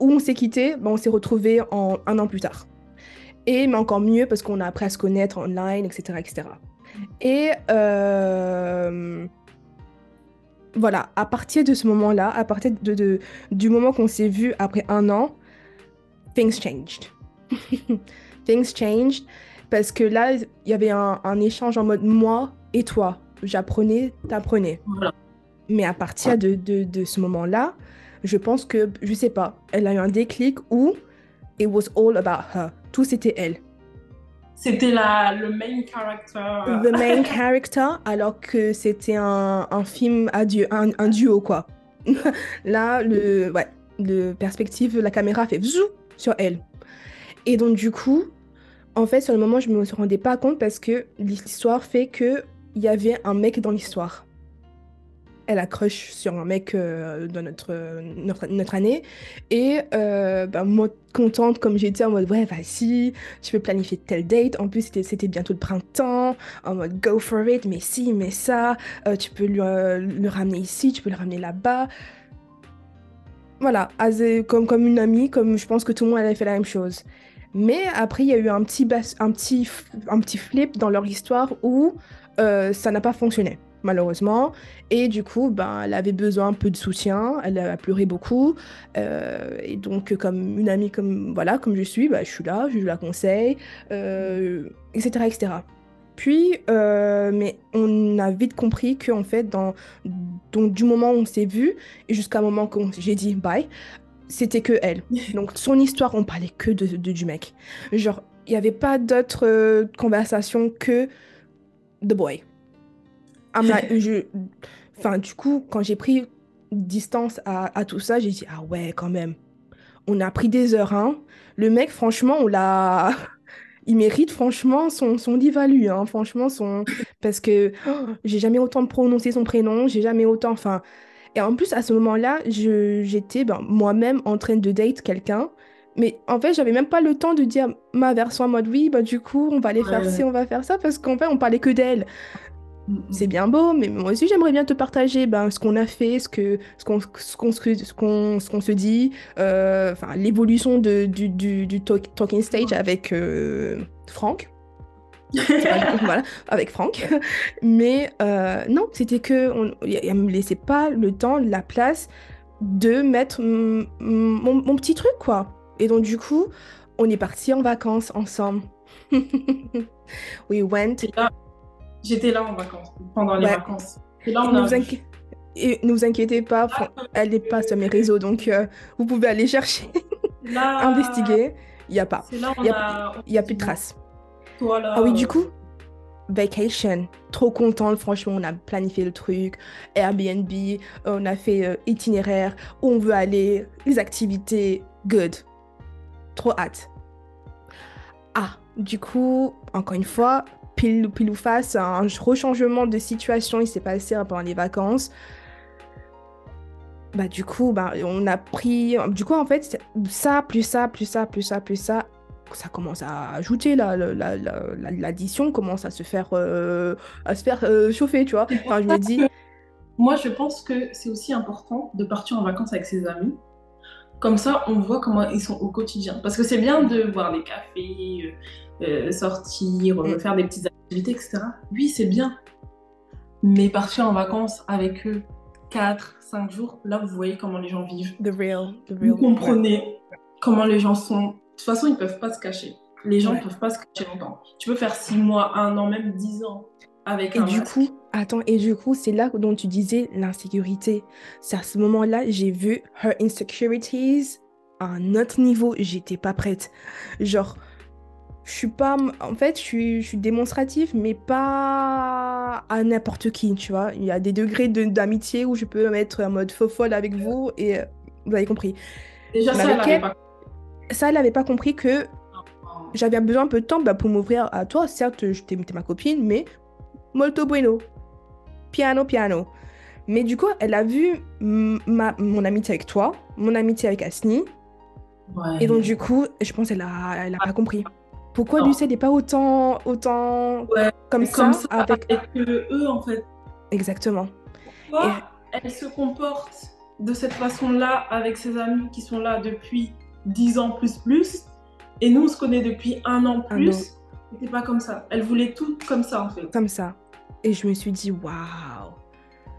où on s'est quitté, bah, on s'est retrouvé un an plus tard. Et mais encore mieux parce qu'on a appris à se connaître online, etc., etc. Et euh, voilà, à partir de ce moment-là, à partir du moment qu'on s'est vu après un an, things changed. things changed parce que là, il y avait un, échange en mode moi et toi. J'apprenais, t'apprenais. Mais à partir de, de, ce moment-là, je pense que, je sais pas, elle a eu un déclic où it was all about her. Tout c'était elle. C'était le main character. The main character, alors que c'était un, un, film à un, un, duo, quoi. Là, le, ouais, le perspective, la caméra fait zou sur elle. Et donc, du coup, en fait, sur le moment, je me rendais pas compte parce que l'histoire fait que il y avait un mec dans l'histoire. Elle a crush sur un mec euh, dans notre, notre, année. Et euh, bah, moi, contente comme j'étais, en mode ouais, vas-y, tu peux planifier telle date. En plus, c'était bientôt le printemps. En mode go for it, mais si, mais ça. Euh, tu peux le ramener ici, tu peux le ramener là-bas voilà, comme, comme une amie, comme je pense que tout le monde avait fait la même chose. Mais après, il y a eu un petit, un petit, un petit flip dans leur histoire où euh, ça n'a pas fonctionné, malheureusement. Et du coup, ben, elle avait besoin un peu de soutien, elle a pleuré beaucoup. Euh, et donc, comme une amie, comme, voilà, comme je suis, ben, je suis là, je la conseille, etc., euh, etc. Puis, mais on a vite compris que en fait, du moment où on s'est vu et jusqu'à un moment où j'ai dit bye, c'était que elle. Donc son histoire, on parlait que de, du mec. Genre, il n'y avait pas d'autres euh, conversations que The Boy. je... Enfin, du coup, quand j'ai pris distance à, à tout ça, j'ai dit, ah ouais, quand même. On a pris des heures, hein. Le mec, franchement, on l'a... Il mérite franchement son, son hein. Franchement, son... Parce que oh, j'ai jamais autant prononcé son prénom, j'ai jamais autant... Enfin... Et en plus, à ce moment-là, j'étais ben, moi-même en train de date quelqu'un. Mais en fait, j'avais même pas le temps de dire ma version en mode oui, bah du coup, on va aller faire ci, on va faire ça, parce qu'en fait, on parlait que d'elle. C'est bien beau, mais moi aussi, j'aimerais bien te partager ben, ce qu'on a fait, ce qu'on ce qu'on ce qu'on se dit, euh, l'évolution du, du, du talking stage avec euh, Franck. Voilà, avec Franck. Mais euh, non, c'était que on, ne me laissait pas le temps, la place de mettre mon, mon, petit truc, quoi. Et donc, du coup, on est parti en vacances ensemble. We went. J'étais là en vacances, pendant les vacances. Et là, on a... Et ne vous inquiétez pas, ah, elle n'est pas sur mes réseaux, donc euh, vous pouvez aller chercher, investiguer. Il n'y a pas. Il n'y a plus de traces. Ah oui, du coup, vacation. Trop contente, franchement, on a planifié le truc. Airbnb, on a fait euh, itinéraire, où on veut aller, les activités, good. Trop hâte. Ah, du coup, encore une fois, pile, pile ou face, un rechangement de situation, il s'est passé pendant les vacances. Bah du coup, bah, on a pris... Du coup, en fait, ça, plus ça, plus ça, plus ça, plus ça, ça commence à ajouter, l'addition la, la, commence à se faire, euh, à se faire euh, chauffer, tu vois. Enfin, je me dis... Moi, je pense que c'est aussi important de partir en vacances avec ses amis. Comme ça, on voit comment ils sont au quotidien. Parce que c'est bien de voir des cafés, euh, sortir, mm. faire des petites activités, etc. Oui, c'est bien. Mais partir en vacances avec eux 4, 5 jours, là, vous voyez comment les gens vivent. The real, the real. Vous comprenez comment les gens sont toute façon, ils ne peuvent pas se cacher. Les gens ne peuvent pas se cacher longtemps. Tu peux faire six mois, un an, même dix ans avec et un du coup, attends, et du coup, c'est là dont tu disais l'insécurité. C'est à ce moment-là, j'ai vu her insecurities à un autre niveau. J'étais pas prête. Genre, je suis pas. En fait, je suis, je suis démonstrative, mais pas à n'importe qui, tu vois. Il y a des degrés d'amitié où je peux mettre en mode faux folle avec vous et vous avez compris. Déjà, ça, elle pas ça, elle n'avait pas compris que j'avais besoin un peu de temps bah, pour m'ouvrir à toi. Certes, je t'ai ma copine, mais molto bueno. Piano, piano. Mais du coup, elle a vu ma, mon amitié avec toi, mon amitié avec Asni. Et donc, du coup, je pense qu'elle a, elle a pas compris. Pourquoi lui, n'est pas autant, autant comme, ça, avec... eux, en fait. Exactement. Pourquoi elle se comporte de cette façon-là avec ses amis qui sont là depuis 10 ans plus plus. Et nous, on se connaît depuis un an plus. C'était pas comme ça. Elle voulait tout comme ça, en fait. Comme ça. Et je me suis dit, waouh.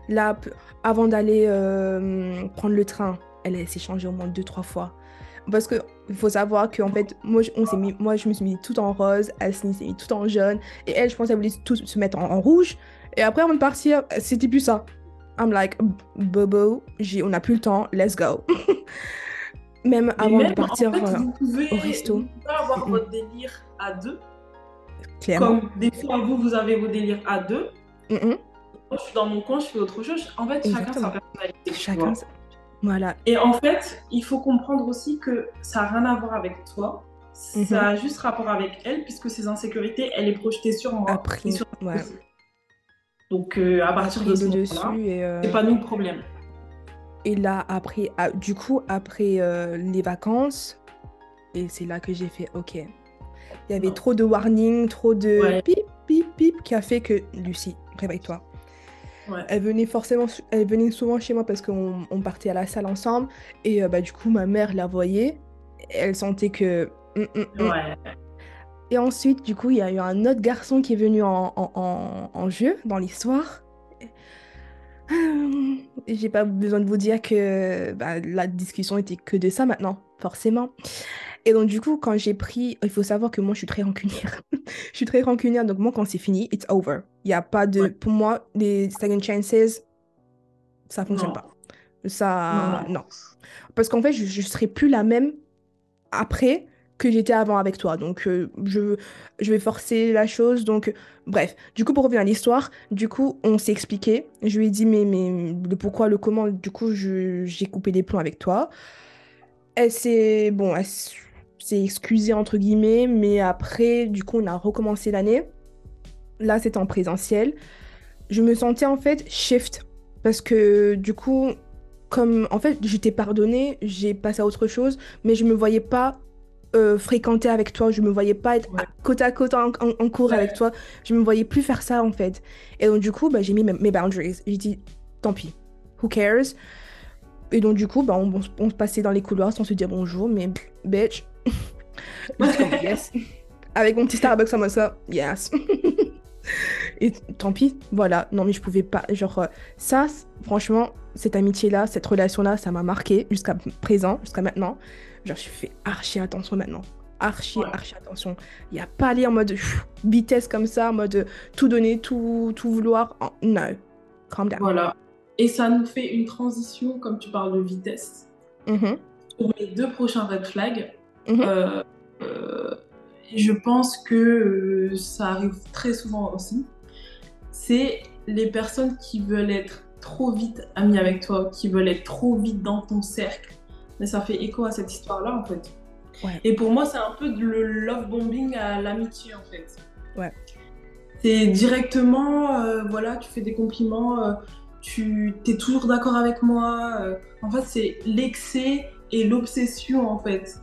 Là, avant d'aller euh, prendre le train, elle s'est changée au moins deux, trois fois. Parce qu'il faut savoir qu'en fait, moi, on s'est mis, moi, je me suis mis tout en rose, elle s'est mis tout en jaune. Et elle, je pense qu'elle voulait tout se mettre en, rouge. Et après, avant de partir, c'était plus ça. I'm like, Bobo, on n'a plus le temps, let's go. Même avant de partir vous pouvez, au resto. Vous pouvez avoir votre délire à deux. Clairement. Comme des fois, vous, vous avez vos délires à deux. Moi, je suis dans mon coin, je fais autre chose. En fait, chacun sa personnalité. Chacun Voilà. Et en fait, il faut comprendre aussi que ça n'a rien à voir avec toi. Ça mhm. a juste rapport avec elle, puisque ses insécurités, elle est projetée sur moi. Après, sur ouais. Donc, euh, à partir de ce moment-là, euh... c'est pas nous le problème. Et là, après, ah, du coup, après euh, les vacances, et c'est là que j'ai fait OK. Il y avait trop de warning, trop de pip, pip, pip, qui a fait que Lucie, réveille-toi. Elle venait forcément, elle venait souvent chez moi parce qu'on partait à la salle ensemble. Et euh, bah, du coup, ma mère la voyait. Elle sentait que. Hum, hum, hum. Et ensuite, du coup, il y a eu un autre garçon qui est venu en, en, en jeu dans l'histoire. J'ai pas besoin de vous dire que bah, la discussion était que de ça maintenant, forcément. Et donc, du coup, quand j'ai pris, il faut savoir que moi, je suis très rancunière. je suis très rancunière, donc moi, quand c'est fini, it's over. Il y a pas de. Pour moi, les second chances, ça fonctionne pas. Ça. Non. Parce qu'en fait, je, je serai plus la même après que j'étais avant avec toi. Donc, euh, je, je vais forcer la chose. Donc, bref. Du coup, pour revenir à l'histoire, du coup, on s'est expliqué. Je lui ai dit, mais, mais le pourquoi, le comment. Du coup, j'ai coupé les plombs avec toi. Elle s'est, bon, s'est excusée, entre guillemets. Mais après, du coup, on a recommencé l'année. Là, c'était en présentiel. Je me sentais, en fait, shift. Parce que, du coup, comme, en fait, j'étais pardonnée, j'ai passé à autre chose, mais je me voyais pas euh, fréquenter avec toi, je me voyais pas être côte à côte en, cours avec toi, je me voyais plus faire ça en fait. Et donc du coup, bah, j'ai mis mes, boundaries. J'ai dit, tant pis, who cares? Et donc du coup, bah, on, on, passait dans les couloirs sans se dire bonjour, mais bitch, yes. Avec mon petit Starbucks à moi ça, yes. Et tant pis, voilà. Non mais je pouvais pas, genre, euh, ça, franchement, cette amitié-là, cette relation-là, ça m'a marqué jusqu'à présent, jusqu'à maintenant. Genre, je fais archi attention maintenant. Archi, archi attention. Il n'y a pas aller en mode vitesse comme ça, en mode tout donner, tout, tout vouloir. Non. Calm down. Voilà. Et ça nous fait une transition, comme tu parles de vitesse, mm-hmm. pour mes deux prochains red flags. Mm-hmm. Euh, euh, je pense que euh, ça arrive très souvent aussi. C'est les personnes qui veulent être trop vite amies avec toi, qui veulent être trop vite dans ton cercle, mais ça fait écho à cette histoire-là, en fait. Et pour moi, c'est un peu le love bombing à l'amitié, en fait. Ouais. C'est directement, euh, voilà, tu fais des compliments, euh, tu es toujours d'accord avec moi. Euh. en fait, c'est l'excès et l'obsession, en fait.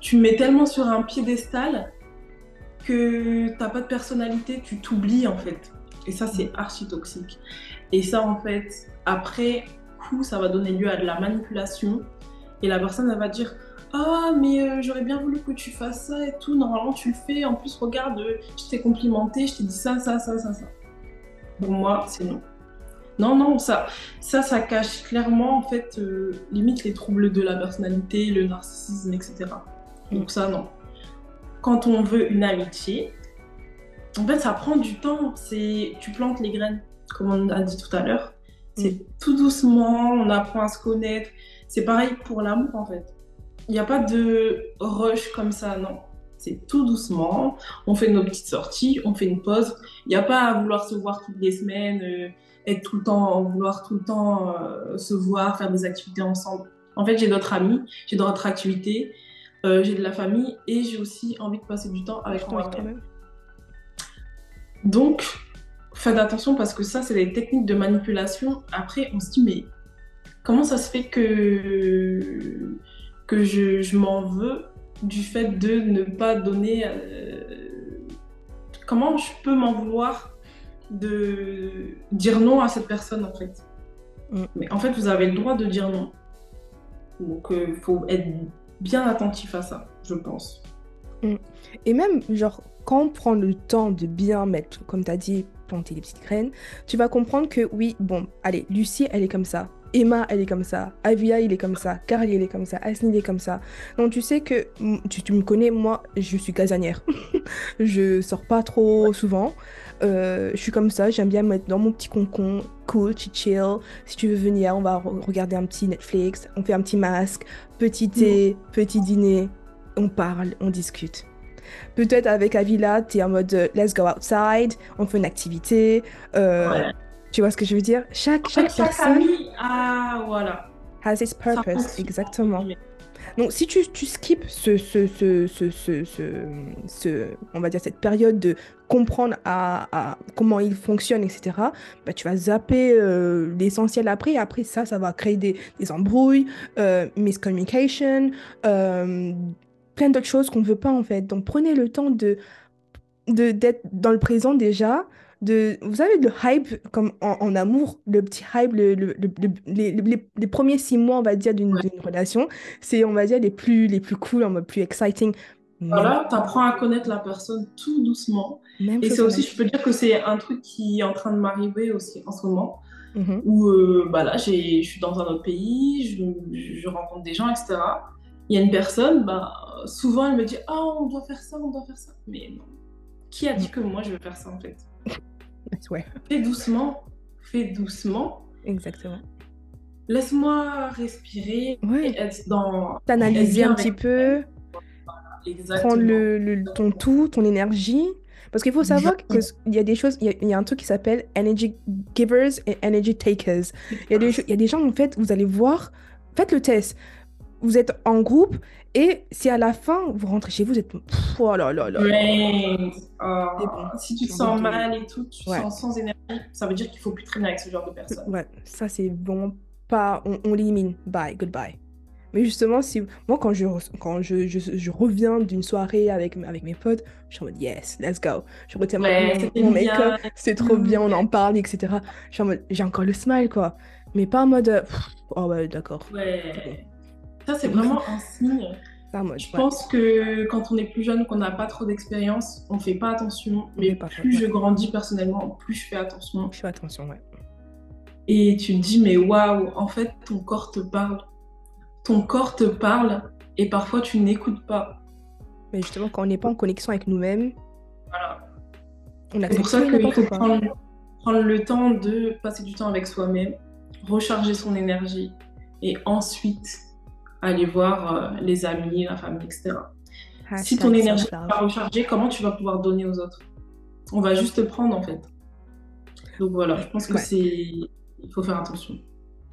Tu mets tellement sur un piédestal que t'as pas de personnalité, tu t'oublies, en fait. Et ça, c'est archi toxique. Et ça, en fait, après coup, ça va donner lieu à de la manipulation et la personne, elle va dire Ah, mais euh, j'aurais bien voulu que tu fasses ça et tout. Normalement, tu le fais. En plus, regarde, je t'ai complimenté, je t'ai dit ça, ça, ça, ça, ça. Pour moi, c'est non. Non, non, ça, ça, ça cache clairement, en fait, euh, limite les troubles de la personnalité, le narcissisme, etc. Donc, ça, non. Quand on veut une amitié, en fait, ça prend du temps. C'est, tu plantes les graines, comme on a dit tout à l'heure. C'est mm. tout doucement, on apprend à se connaître. C'est pareil pour l'amour en fait. Il n'y a pas de rush comme ça, non. C'est tout doucement. On fait nos petites sorties, on fait une pause. Il n'y a pas à vouloir se voir toutes les semaines, euh, être tout le temps, vouloir tout le temps euh, se voir, faire des activités ensemble. En fait, j'ai d'autres amis, j'ai d'autres activités, euh, j'ai de la famille et j'ai aussi envie de passer du temps avec moi-même. Donc, faites attention parce que ça, c'est des techniques de manipulation. Après, on se dit, mais comment ça se fait que, que je, m'en veux du fait de ne pas donner... Euh, comment je peux m'en vouloir de dire non à cette personne en fait? Mm. Mais en fait, vous avez le droit de dire non. Donc, il euh, faut être bien attentif à ça, je pense. Mm. Et même, genre, quand on prend le temps de bien mettre, comme tu as dit, planter les petites graines, tu vas comprendre que oui, bon, allez, Lucie, elle est comme ça. Emma, elle est comme ça. Avia, il est comme ça. Carly, elle est comme ça. Asni, il est comme ça. Donc, tu sais que tu, me connais, moi, je suis casanière. je sors pas trop souvent. Euh, je suis comme ça. J'aime bien me mettre dans mon petit concon, cool, chill. Si tu veux venir, on va regarder un petit Netflix. On fait un petit masque, petit thé, petit dîner. On parle, on discute. Peut-être avec Avila, tu es en mode euh, let's go outside, on fait une activité. Euh, tu vois ce que je veux dire? Chaque, chaque, personne. ah, voilà. Has its purpose, exactement. Donc, si tu, tu skips ce, ce, ce, ce, ce, on va dire cette période de comprendre à, à comment il fonctionne, etc., bah, tu vas zapper euh, l'essentiel après. Et après, ça, ça va créer des, des embrouilles, euh, miscommunication, euh, plein d'autres choses qu'on ne veut pas, en fait. Donc, prenez le temps de d'être dans le présent déjà, de, vous savez, le hype, comme en, amour, le petit hype, le, le, les, les, premiers six mois, on va dire, d'une relation, c'est, on va dire, les plus, les plus cool, mode plus exciting. Voilà, tu apprends à connaître la personne tout doucement. et c'est aussi, je peux dire que c'est un truc qui est en train de m'arriver aussi en ce moment, mm-hmm. où euh, bah là, je suis dans un autre pays, je, je, rencontre des gens, etc. Il y a une personne, bah, souvent elle me dit Ah, on doit faire ça, on doit faire ça. Mais non. Qui a dit mm. que moi je veux faire ça en fait? Ouais. Fais doucement, fais doucement. Exactement. Laisse-moi respirer ouais. être dans. T'analyser un petit peu. prendre le, ton tout, ton énergie. Parce qu'il faut savoir qu'il y a des choses, il y, a, un truc qui s'appelle energy givers et energy takers. Il y, a des, il y a des gens, en fait, vous allez voir, faites le test. Vous êtes en groupe et si à la fin, vous rentrez chez vous, vous êtes. oh là là là. Oh. si tu te sens mal et tout, tu te sens sans énergie, ça veut dire qu'il faut plus traîner avec ce genre de personnes. Ouais, ça c'est bon. Pas. On, on l'élimine. Bye, goodbye. Mais justement, si moi, quand je, quand je, je, reviens d'une soirée avec, avec mes potes, je suis en mode yes, let's go. Je retiens mon make-up, c'est trop bien, on en parle, etc. Je suis en mode j'ai encore le smile, quoi. Mais pas en mode oh ouais, d'accord. Ouais. Ça, c'est vraiment un signe. je pense que quand on est plus jeune, qu'on n'a pas trop d'expérience, on fait pas attention. mais plus je grandis personnellement, plus je fais attention. Je fais attention, ouais. Et tu te dis, mais waouh, en fait, ton corps te parle ton corps te parle et parfois tu n'écoutes pas. Mais justement, quand on n'est pas en connexion avec nous-mêmes, voilà. C'est pour ça qu'il faut prendre, prendre, le temps de passer du temps avec soi-même, recharger son énergie et ensuite aller voir euh, les amis, la famille, etc. si ton énergie n'est pas rechargée, comment tu vas pouvoir donner aux autres? On va juste te prendre en fait. Donc voilà, je pense que c'est. Il faut faire attention.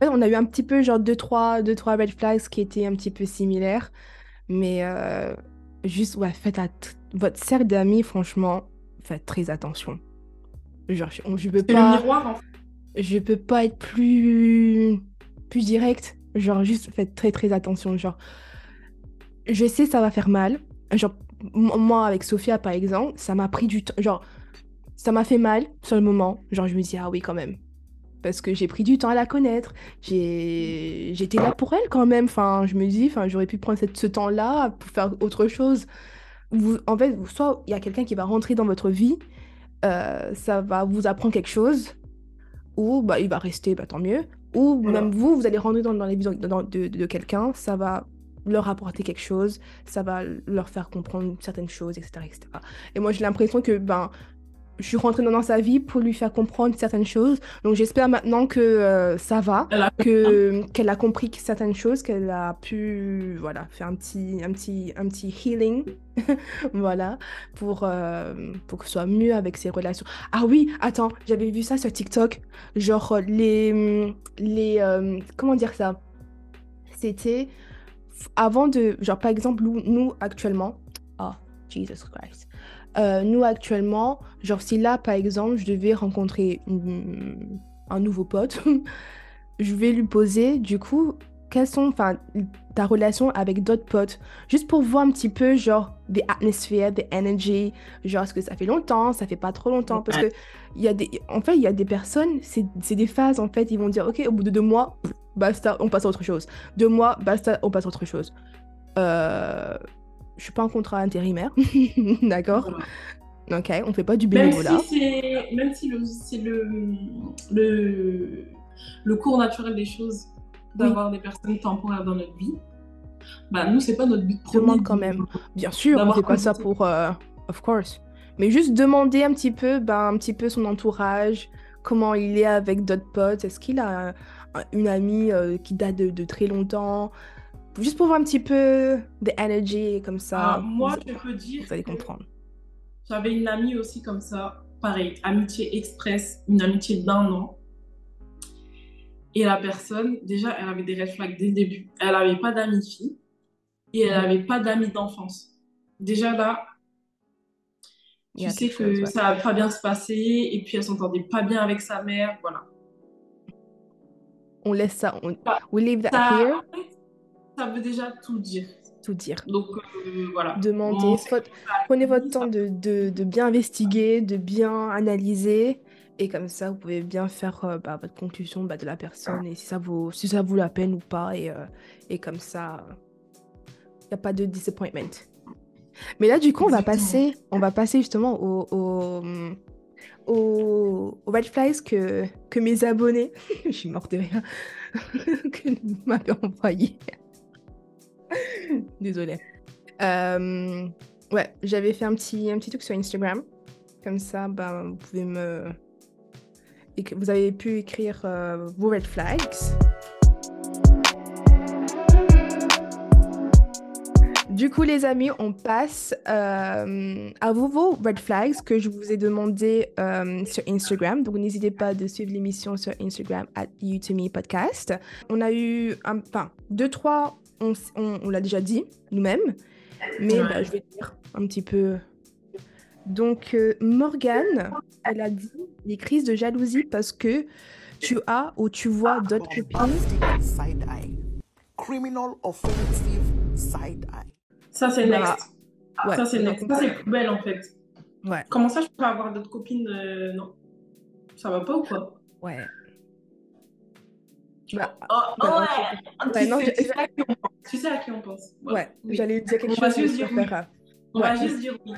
On a eu un petit peu, genre, deux, trois, deux, trois red flags qui étaient un petit peu similaires. Mais euh, juste, ouais, faites à votre cercle d'amis, franchement, faites très attention. Genre, je, je peux pas. miroir, en fait. Je peux pas être plus, plus direct. Genre, juste faites très, très attention. Genre, je sais, ça va faire mal. Genre, moi, avec Sophia, par exemple, ça m'a pris du temps. Genre, ça m'a fait mal sur le moment. Genre, je me dis, ah oui, quand même parce que j'ai pris du temps à la connaître. J'étais là pour elle quand même. Enfin, je me dis, enfin, j'aurais pu prendre ce temps-là pour faire autre chose. Vous, en fait, soit il y a quelqu'un qui va rentrer dans votre vie, euh, ça va vous apprendre quelque chose, ou bah, il va rester, bah, tant mieux. Ou même vous, vous allez rentrer dans, dans les vies de, de, quelqu'un, ça va leur apporter quelque chose, ça va leur faire comprendre certaines choses, etc. etc. Et moi, j'ai l'impression que ben, je suis rentrée dans sa vie pour lui faire comprendre certaines choses. Donc j'espère maintenant que euh, ça va, que qu'elle a compris certaines choses, qu'elle a pu voilà faire un petit un petit un petit healing, voilà pour euh, pour que ce soit mieux avec ses relations. Ah oui, attends, j'avais vu ça sur TikTok, genre les les euh, comment dire ça, c'était avant de genre par exemple nous actuellement, oh Jesus Christ euh, nous actuellement, genre si là par exemple je devais rencontrer un nouveau pote, je vais lui poser du coup quelles sont enfin ta relation avec d'autres potes, juste pour voir un petit peu genre des atmosphères, des energy, genre est-ce que ça fait longtemps, ça fait pas trop longtemps, parce que il y a des, en fait il y a des personnes, c'est des phases en fait, ils vont dire ok au bout de deux mois, basta, on passe à autre chose, deux mois, basta, on passe à autre chose. Euh, je suis pas en contrat intérimaire, d'accord Ok, on fait pas du bénévolat. Même si, même si c'est le, le, le, cours naturel des choses d'avoir des personnes temporaires dans notre vie, bah nous, c'est pas notre but premier. Demande quand même. Bien sûr, on fait pas ça pour... Euh, of course. Mais juste demander un petit peu, bah, un petit peu son entourage, comment il est avec d'autres potes, est-ce qu'il a une amie euh, qui date de, de très longtemps? Juste pour voir un petit peu de énergie comme ça. Ah, moi, je peux dire. Vous allez comprendre. J'avais une amie aussi comme ça, pareil, amitié express, une amitié d'un an. Et la personne, déjà, elle avait des red flags dès le début. Elle n'avait pas d'amis fille et elle n'avait pas d'amis d'enfance. Déjà là, tu sais que ça va pas bien se passer et puis elle s'entendait pas bien avec sa mère, voilà. On laisse ça, on... we leave that here ça veut déjà tout dire. Tout dire. Donc euh, voilà. Demandez, prenez votre temps de, de, bien investiguer, de bien analyser. Et comme ça, vous pouvez bien faire euh, bah, votre conclusion bah, de la personne et si ça vaut, si ça vaut la peine ou pas. Et, euh, et comme ça, il n'y a pas de disappointment. Mais là, du coup, on va passer, on va passer justement au, au, au, red flies que, que mes abonnés, je suis morte de rien, que m'avaient envoyé. Désolée. Euh, ouais, j'avais fait un petit, un petit truc sur Instagram. Comme ça, bah, vous pouvez me. Vous avez pu écrire euh, vos red flags. Du coup, les amis, on passe euh, à vos red flags que je vous ai demandé sur Instagram. Donc, n'hésitez pas de suivre l'émission sur Instagram at podcast. On a eu, enfin, deux, trois, on, on, l'a déjà dit nous-mêmes, mais bah, je vais dire un petit peu. Donc, euh, Morgane, elle a dit les crises de jalousie parce que tu as ou tu vois d'autres copines. Criminal offensive side eye. Ça, c'est bah, next. Ouais. Ça, c'est next. Ça, c'est belle, en fait. Ouais. Comment ça, je peux avoir d'autres copines euh, Non. Ça va pas ou quoi? Ouais. Bah, oh, oh ouais. Non, sais, tu, sais à qui on pense. tu sais à qui on pense. Ouais, ouais. j'allais dire quelque on chose. Va juste dire oui. On va juste dire oui.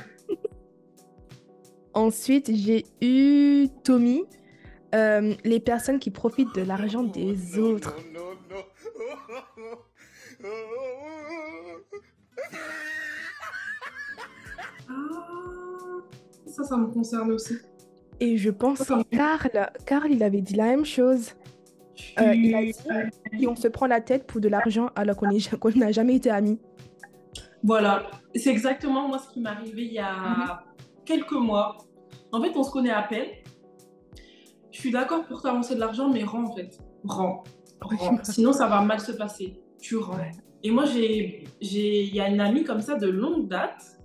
Ensuite, j'ai eu Tommy. Euh, les personnes qui profitent de l'argent des autres. Ah, ça, ça me concerne aussi. Et je pense Karl, Karl, il avait dit la même chose. Euh, il a dit on se prend la tête pour de l'argent alors qu'on n'a jamais été amis. Voilà, c'est exactement moi ce qui m'est arrivé il y a mhm. quelques mois. En fait, on se connaît à peine. Je suis d'accord pour t'avancer de l'argent, mais rends en fait. Rends. Sinon, ça va mal se passer. Tu rends. Et moi, j'ai, il y a une amie comme ça de longue date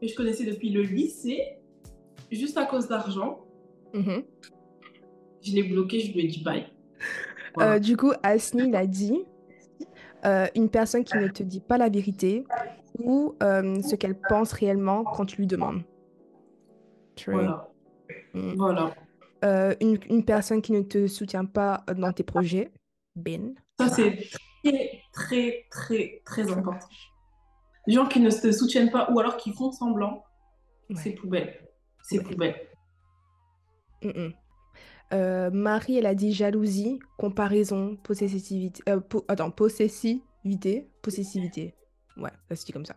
que je connaissais depuis le lycée, juste à cause d'argent. Mhm. Je l'ai bloqué, je lui ai dit bye. Euh, du coup, Asni l'a dit, euh, une personne qui ne te dit pas la vérité ou euh, ce qu'elle pense réellement quand tu lui demandes. Voilà. Mm. voilà. Une, une, personne qui ne te soutient pas dans tes projets. Ben. Ça, c'est très, très, très, très important. Les gens qui ne se soutiennent pas ou alors qui font semblant, c'est poubelle. C'est poubelle. Euh, Marie, elle a dit jalousie, comparaison, possessivité. Euh, attends, possessivité. Possessivité. Ouais, ça se dit comme ça.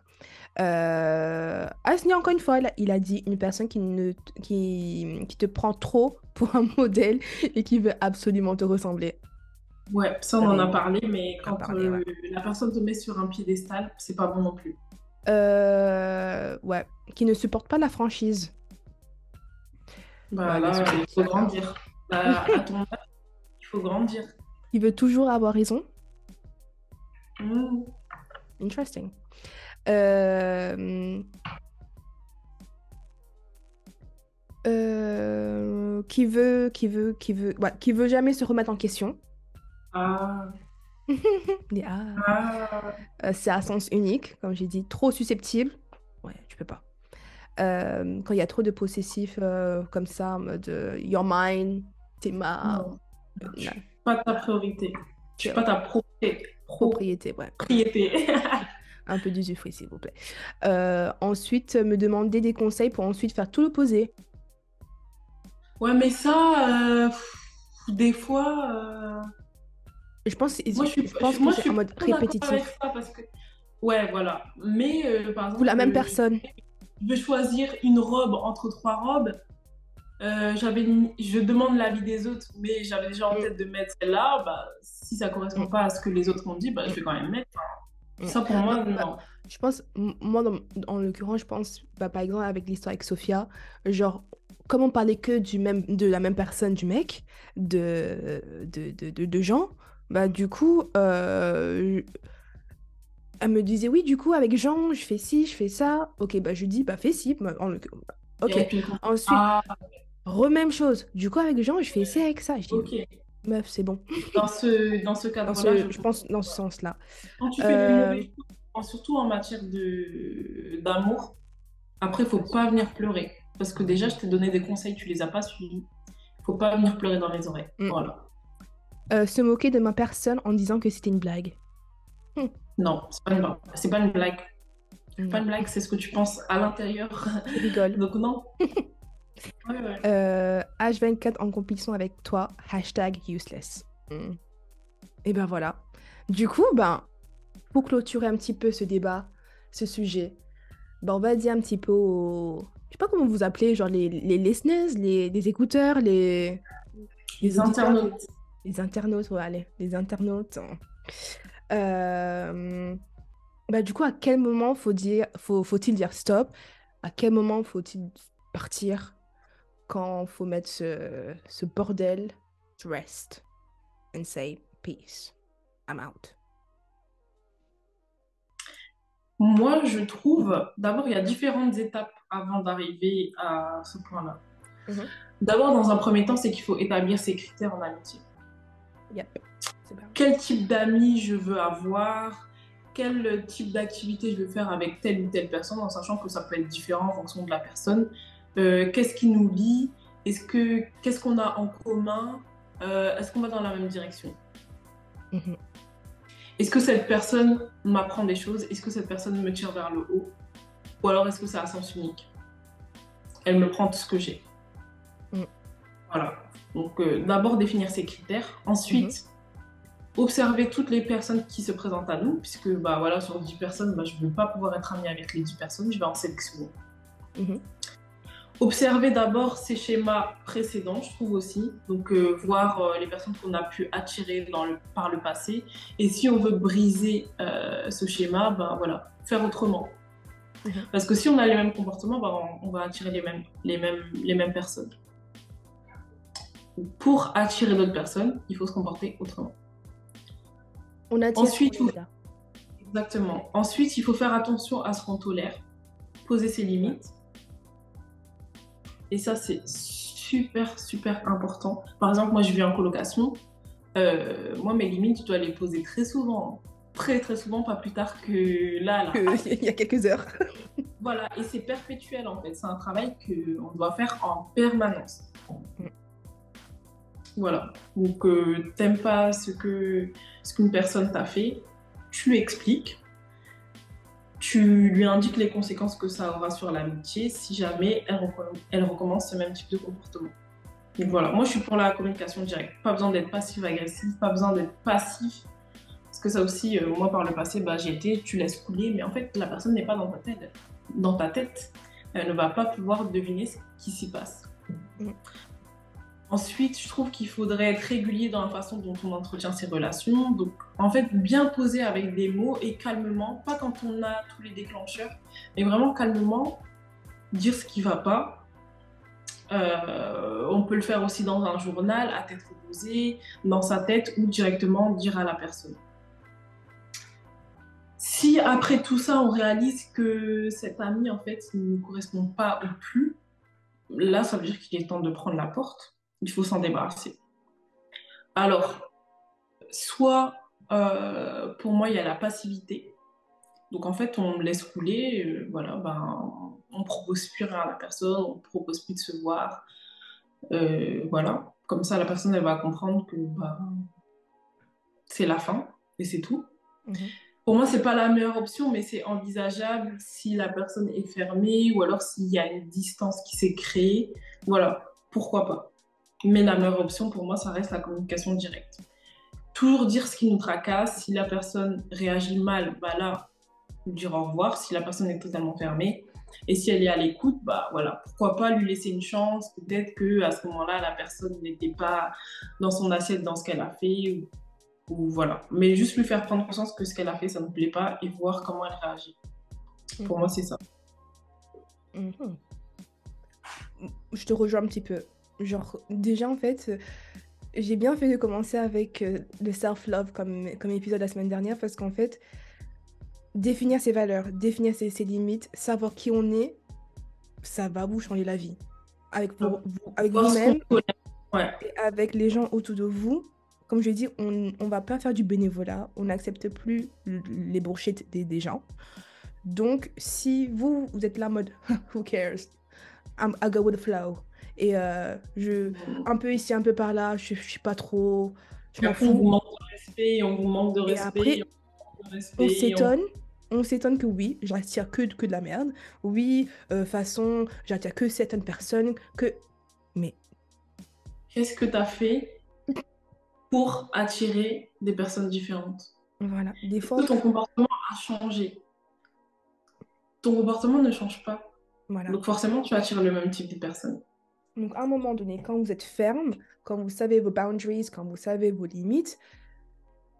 Euh... Asni, encore une fois, il a dit une personne qui, ne, qui, qui te prend trop pour un modèle et qui veut absolument te ressembler. Ouais, ça on en a parlé, mais quand euh, la personne te met sur un piédestal, c'est pas bon non plus. Euh, ouais, qui ne supporte pas la franchise. Bah là, il faut grandir. À ton âge, il faut grandir. Il veut toujours avoir raison. Mmh. Interesting. Euh... Euh... qui veut, qui veut, qui veut, ouais, qui veut jamais se remettre en question. Ah. ah. Euh, c'est à sens unique, comme j'ai dit, trop susceptible. Ouais, tu peux pas. Euh, quand il y a trop de possessifs euh, comme ça, mode your mind, t'es ma. Pas ta priorité. Tu pas ta propriété. Propriété, ouais. Propriété. Un peu d'usufruit, s'il vous plaît. ensuite, me demander des conseils pour ensuite faire tout l'opposé. Ouais, mais ça, des fois je pense, moi, je, suis, pense moi, je suis en mode répétitif. parce que... Ouais, voilà. Mais euh, par exemple. Ou la même personne. Je veux choisir une robe entre trois robes. Euh, j'avais je demande l'avis des autres, mais j'avais déjà en tête de mettre celle-là. Bah, si ça correspond pas à ce que les autres m'ont dit, bah, je vais quand même mettre. Mm. Ça pour moi, bah, non. Je pense, moi, en l'occurrence, je pense, bah, par exemple, avec l'histoire avec Sophia, genre, comme on parlait que du même, de la même personne, du mec, de, de, de, de, de gens, bah, du coup, euh, elle me disait, oui, du coup, avec Jean, je fais ci, je fais ça. Ok, bah, je lui dis, bah, fais ci. Ok. Ensuite, ah. Remême chose. Du coup, avec Jean, je fais ci avec ça. Je dis, meuf, c'est bon. Dans ce, dans ce cadre-là, je, pense dans ce sens-là. Quand tu fais euh... surtout en matière d'amour, après, il faut pas venir pleurer. Parce que déjà, je t'ai donné des conseils, tu les as pas suivis. faut pas venir pleurer dans les oreilles. Mm. Voilà. Euh, se moquer de ma personne en disant que c'était une blague. Hmm. Non, c'est pas, une... pas une blague. C'est pas une blague, c'est ce que tu penses à l'intérieur. Je rigole. Donc non. H24 euh, en compétition avec toi, hashtag useless. Hmm. Et ben voilà. Du coup, ben, pour clôturer un petit peu ce débat, ce sujet, ben on va dire un petit peu aux... Je sais pas comment vous appelez, genre les, les listeners, les, les écouteurs, les... Les internautes. Les internautes, ouais, allez, les internautes. Euh, bah, du coup, à quel moment faut dire, faut, faut-il dire stop? À quel moment faut-il partir? Quand faut mettre ce, ce bordel to rest and say peace, I'm out Moi, je trouve, d'abord, il y a différentes étapes avant d'arriver à ce point-là. Mhm. D'abord, dans un premier temps, c'est qu'il faut établir ses critères en amitié. Quel type d'amis je veux avoir? Quel type d'activité je veux faire avec telle ou telle personne, en sachant que ça peut être différent en fonction de la personne. Euh, qu'est-ce qui nous lie? Est-ce que qu'est-ce qu'on a en commun? Euh, Est-ce qu'on va dans la même direction? Mhm. Est-ce que cette personne m'apprend des choses? Est-ce que cette personne me tire vers le haut? Ou alors est-ce que ça a sens unique? Elle me prend tout ce que j'ai. Mm. Voilà. Donc euh, d'abord définir ses critères. Ensuite, mm-hmm. observer toutes les personnes qui se présentent à nous, puisque bah, voilà, sur 10 personnes, bah, je ne veux pas pouvoir être amie avec les 10 personnes, je vais en sélectionner. Mm-hmm. Observer d'abord ces schémas précédents, je trouve aussi. Donc, euh, voir euh, les personnes qu'on a pu attirer dans le, par le passé. Et si on veut briser euh, ce schéma, ben voilà, faire autrement. Mhm. Parce que si on a les mêmes comportements, ben, on, va attirer les mêmes, les, mêmes, les mêmes personnes. Pour attirer d'autres personnes, il faut se comporter autrement. On attire Ensuite, Exactement. Ensuite, il faut faire attention à ce qu'on tolère, poser ses limites et ça, c'est super, super important. Par exemple, moi, je vis en colocation. Euh, moi, mes limites, je dois les poser très souvent. Très, très souvent, pas plus tard que là. là. Il y a quelques heures. voilà, et c'est perpétuel en fait. C'est un travail qu'on doit faire en permanence. Voilà. Donc, euh, t'aimes pas ce que ce qu'une personne t'a fait, tu expliques tu lui indiques les conséquences que ça aura sur l'amitié si jamais elle, recommence, ce même type de comportement. Donc voilà, moi je suis pour la communication directe. Pas besoin d'être passif-agressif, pas besoin d'être passif. Parce que ça aussi, euh, moi par le passé, bah, j'ai été, tu laisses couler, mais en fait la personne n'est pas dans ta tête. Dans ta tête, elle ne va pas pouvoir deviner ce qui s'y passe. Mm. Ensuite, je trouve qu'il faudrait être régulier dans la façon dont on entretient ses relations. Donc, en fait, bien poser avec des mots et calmement, pas quand on a tous les déclencheurs, mais vraiment calmement dire ce qui va pas. Euh, on peut le faire aussi dans un journal, à tête reposée, dans sa tête ou directement dire à la personne. Si après tout ça, on réalise que cet ami, en fait, ne correspond pas au plus, là, ça veut dire qu'il est temps de prendre la porte il faut s'en débarrasser. Alors, soit euh, pour moi, il y a la passivité. Donc en fait, on laisse couler, euh, voilà, ben, on propose plus rien à la personne, on propose plus de se voir. Euh, voilà, comme ça, la personne, elle va comprendre que ben, c'est la fin et c'est tout. Mhm. Pour moi, c'est pas la meilleure option, mais c'est envisageable si la personne est fermée ou alors s'il y a une distance qui s'est créée. Voilà, pourquoi pas. Mais la meilleure option pour moi, ça reste la communication directe. Toujours dire ce qui nous tracasse. Si la personne réagit mal, bah là, dire au revoir. Si la personne est totalement fermée, et si elle est à l'écoute, bah voilà, pourquoi pas lui laisser une chance. Peut-être que à ce moment-là, la personne n'était pas dans son assiette dans ce qu'elle a fait, ou, voilà. Mais juste lui faire prendre conscience que ce qu'elle a fait, ça ne plaît pas, et voir comment elle réagit. Pour moi, c'est ça. Mhm. Je te rejoins un petit peu. Genre, déjà, en fait, j'ai bien fait de commencer avec euh, le self-love comme, comme épisode la semaine dernière parce qu'en fait, définir ses valeurs, définir ses, limites, savoir qui on est, ça va vous changer la vie. Avec, vous, avec vous-même et avec les gens autour de vous. Comme je dis, on ne va pas faire du bénévolat, on n'accepte plus les bullshit des, des gens. Donc, si vous, vous êtes là mode, who cares? I'm, I go with the flow. Et euh, je, un peu ici, un peu par là, je, je suis pas trop. Je m'en fous. On vous manque de respect, on vous manque de respect. on s'étonne. On s'étonne que oui, j'attire que, que de la merde. Oui, euh, façon, j'attire que certaines personnes. Que... Mais. Qu'est-ce que tu as fait pour attirer des personnes différentes? Voilà. Des fois. ton comportement a changé. Ton comportement ne change pas. Voilà. Donc forcément, tu attires le même type de personnes. Donc, à un moment donné, quand vous êtes ferme, quand vous savez vos boundaries, quand vous savez vos limites,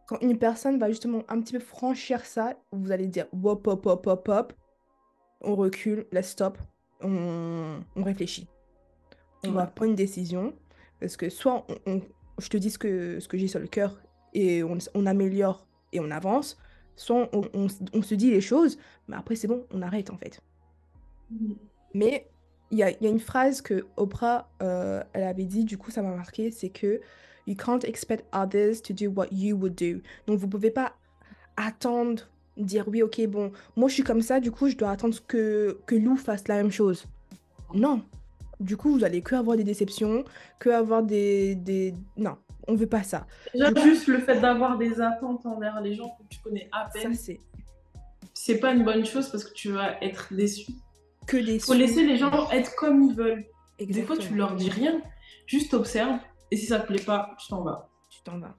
quand une personne va justement un petit peu franchir ça, vous allez dire hop, hop, hop, hop, hop, on recule, let's stop, on, on réfléchit. On va prendre une décision, parce que soit on, je te dis ce que, ce que j'ai sur le cœur et on, on, améliore et on avance, soit on, on se dit les choses, mais après c'est bon, on arrête en fait. Mm. Mais il y a, y a, une phrase que Oprah, euh, elle avait dit, du coup ça m'a marqué, c'est que You can't expect others to do what you would do. Donc vous pouvez pas attendre, dire oui, ok, bon, moi je suis comme ça, du coup je dois attendre que, que Lou fasse la même chose. Non. Du coup, vous allez que avoir des déceptions, que avoir des. des... Non, on veut pas ça. Déjà, juste le fait d'avoir des attentes envers les gens que tu connais à peine. Ça, c'est. C'est pas une bonne chose parce que tu vas être déçu. Que déçu. Faut laisser les gens être comme ils veulent. Des fois, tu leur dis rien, juste observe et si ça te plaît pas, tu t'en vas. Tu t'en vas.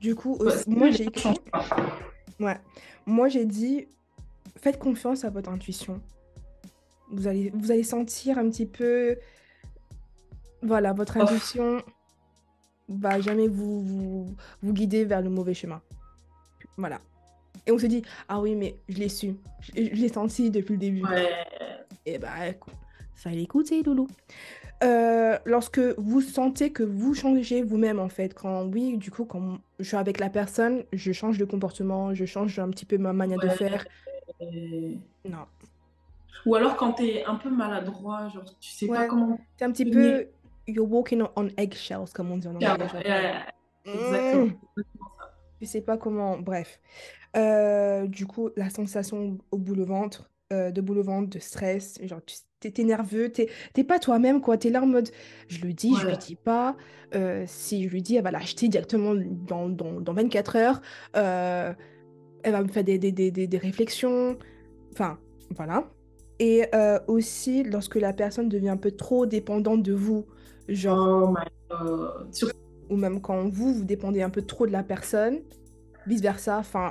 Du coup, moi j'ai écrit. Ouais. Moi j'ai dit, faites confiance à votre intuition. Vous allez, vous allez sentir un petit peu, voilà, votre intuition va jamais vous, vous, vous guider vers le mauvais chemin. Voilà. Et on se dit, ah oui, mais je l'ai su, je, l'ai senti depuis le début. Ouais. Et bah, fallait écouter, Loulou. Euh, lorsque vous sentez que vous changez vous-même, en fait, quand oui, du coup, quand je suis avec la personne, je change de comportement, je change un petit peu ma manière de faire. Non. Ou alors quand tu es un peu maladroit, genre tu sais pas comment. C'est un petit peu. You're walking on eggshells, comme on dit en anglais. Exactement. Mmh. Tu sais pas comment. Bref. Euh, du coup, la sensation au bout le ventre, euh, de boule au ventre, de stress, genre tu t'es nerveux, t'es pas toi-même, quoi. T'es là en mode, je le dis, je lui dis pas. Euh, si je lui dis, elle va l'acheter directement dans, dans, dans, 24 heures. Euh, elle va me faire des, des, des, des réflexions. Enfin, voilà. Et aussi, lorsque la personne devient un peu trop dépendante de vous, genre... Oh ou même quand vous, vous dépendez un peu trop de la personne, vice-versa, enfin...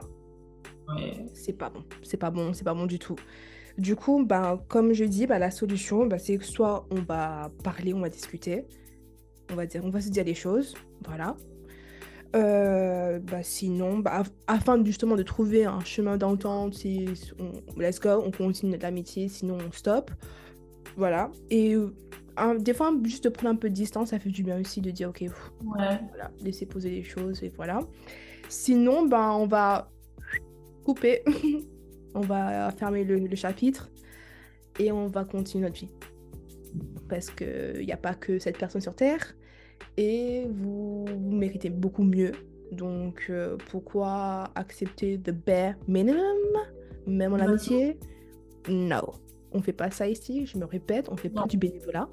C'est pas bon, c'est pas bon, c'est pas bon du tout. Du coup, ben, comme je dis, ben, la solution, ben, c'est que soit on va parler, on va discuter, on va dire, on va se dire les choses, voilà. Euh, ben, sinon, ben, afin justement de trouver un chemin d'entente, si on, let's go, on continue l'amitié, sinon on stop, voilà. Et des fois, juste de prendre un peu de distance, ça fait du bien aussi de dire, ok, voilà, laisser poser les choses et voilà. Sinon, ben, on va couper. on va fermer le, chapitre et on va continuer notre vie. Parce qu'il n'y a pas que cette personne sur Terre et vous, méritez beaucoup mieux. Donc euh, pourquoi accepter the bare minimum, même en amitié? Non, on fait pas ça ici, je me répète, on fait pas du bénévolat.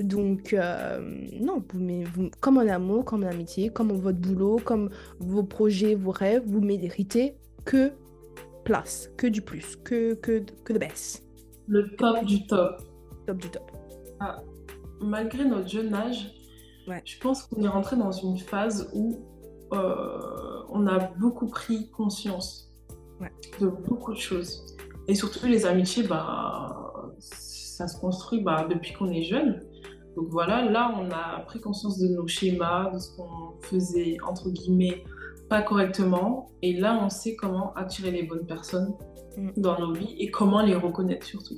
Donc, euh, non, vous, vous, comme en amour, comme en amitié, comme votre boulot, comme vos projets, vos rêves, vous méritez que place, que du plus, que, que, que de baisse. Le top du top. Top du top. Ah, malgré notre jeune âge, ouais. je pense qu'on est rentré dans une phase où euh, on a beaucoup pris conscience de beaucoup de choses. Et surtout les amitiés, bah, ça se construit bah, depuis qu'on est jeune. Donc voilà, là, on a pris conscience de nos schémas, de ce qu'on faisait, entre guillemets, pas correctement. Et là, on sait comment attirer les bonnes personnes mm. dans nos vies et comment les reconnaître surtout.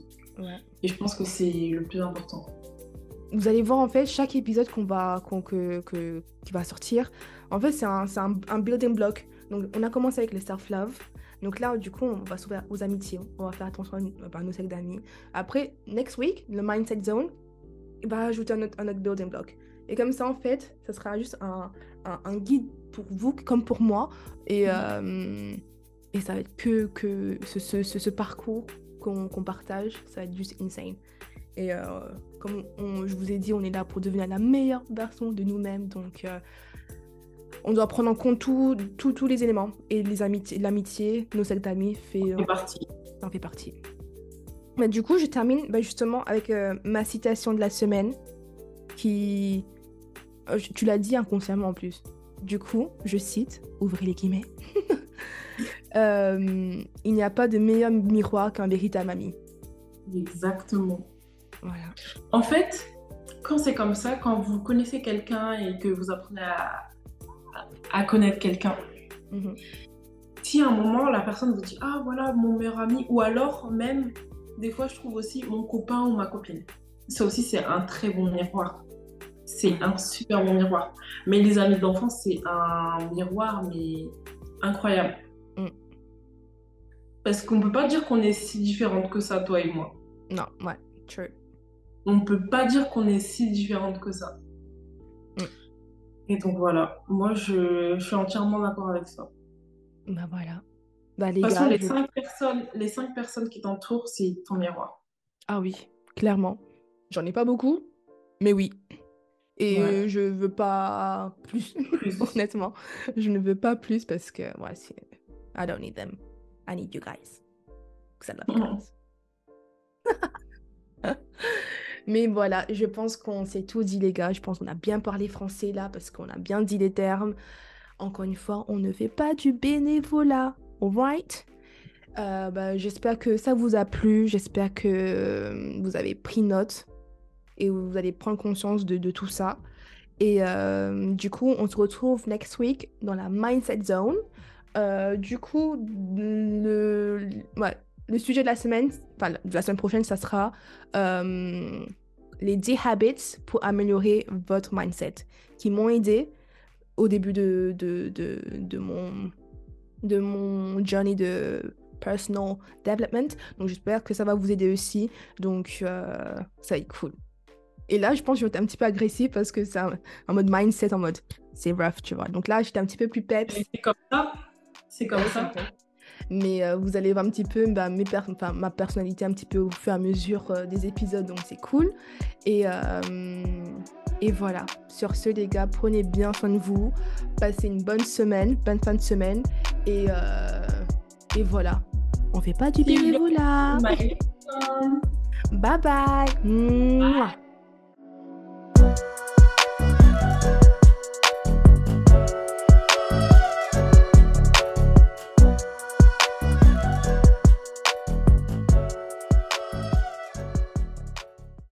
Et je pense que c'est le plus important. Vous allez voir en fait chaque épisode qu'on va que, que, qui va sortir. En fait, c'est un, un, building block. Donc, on a commencé avec le self-love. Donc là, du coup, on va s'ouvrir aux amitiés. On va faire attention à, nos cercles d'amis. Après, next week, le mindset zone, il va ajouter un autre, un autre building block. Et comme ça, en fait, ça sera juste un, un, guide pour vous comme pour moi. Et, mhm. euh, et ça va être que, que ce, ce, ce parcours qu'on partage, ça va être juste insane. Et euh, comme je vous ai dit, on est là pour devenir la meilleure version de nous-mêmes. Donc, euh, on doit prendre en compte tous les éléments. Et l'amitié, nos cercles d'amis, fait, fait partie. en fait partie. Mais du coup, je termine bah, justement avec ma citation de la semaine qui, tu l'as dit inconsciemment en plus. Du coup, je cite, ouvrez les guillemets. Euh, il n'y a pas de meilleur miroir qu'un véritable ami. Exactement. Voilà. En fait, quand c'est comme ça, quand vous connaissez quelqu'un et que vous apprenez à, à connaître quelqu'un, Mhm. Si à un moment, la personne vous dit Ah, voilà, mon meilleur ami, ou alors même, des fois, je trouve aussi mon copain ou ma copine. Ça aussi, c'est un très bon miroir. C'est un super bon miroir. Mais les amis d'enfance, c'est un miroir, mais incroyable. Mm. Parce qu'on peut pas dire qu'on est si différentes que ça, toi et moi. Non, ouais, true. On peut pas dire qu'on est si différentes que ça. Mm. Et donc voilà, moi je, suis entièrement d'accord avec ça. Bah voilà. Bah, les De toute façon, les, cinq personnes, les cinq personnes qui t'entourent, c'est ton miroir. Ah oui, clairement. J'en ai pas beaucoup, mais oui. Et je veux pas plus, honnêtement. Je ne veux pas plus parce que, ouais, I don't need them. I need you guys. Ça Mais voilà, je pense qu'on s'est tout dit, les gars. Je pense qu'on a bien parlé français là parce qu'on a bien dit les termes. Encore une fois, on ne fait pas du bénévolat. Alright? Euh, bah, j'espère que ça vous a plu. J'espère que vous avez pris note et vous allez prendre conscience de, tout ça. Et euh, du coup, on se retrouve next week dans la Mindset Zone. Euh, du coup, le, le sujet de la semaine, enfin de la semaine prochaine, ça sera euh, les 10 habits pour améliorer votre mindset qui m'ont aidé au début de, de, de, de, mon, de mon journey de personal development. Donc j'espère que ça va vous aider aussi. Donc ça va être cool. Et là, je pense que être un petit peu agressif parce que c'est en mode mindset, en mode c'est rough, tu vois. Donc là, j'étais un petit peu plus peps. C'est comme ça. C'est comme ça. Mais euh, vous allez voir un petit peu bah, mes ma personnalité un petit peu au fur et à mesure euh, des épisodes, donc c'est cool. Et, euh, et voilà. Sur ce, les gars, prenez bien soin de vous. Passez une bonne semaine, bonne fin de semaine. Et, et voilà. On fait pas du bénévolat. Bye bye. bye.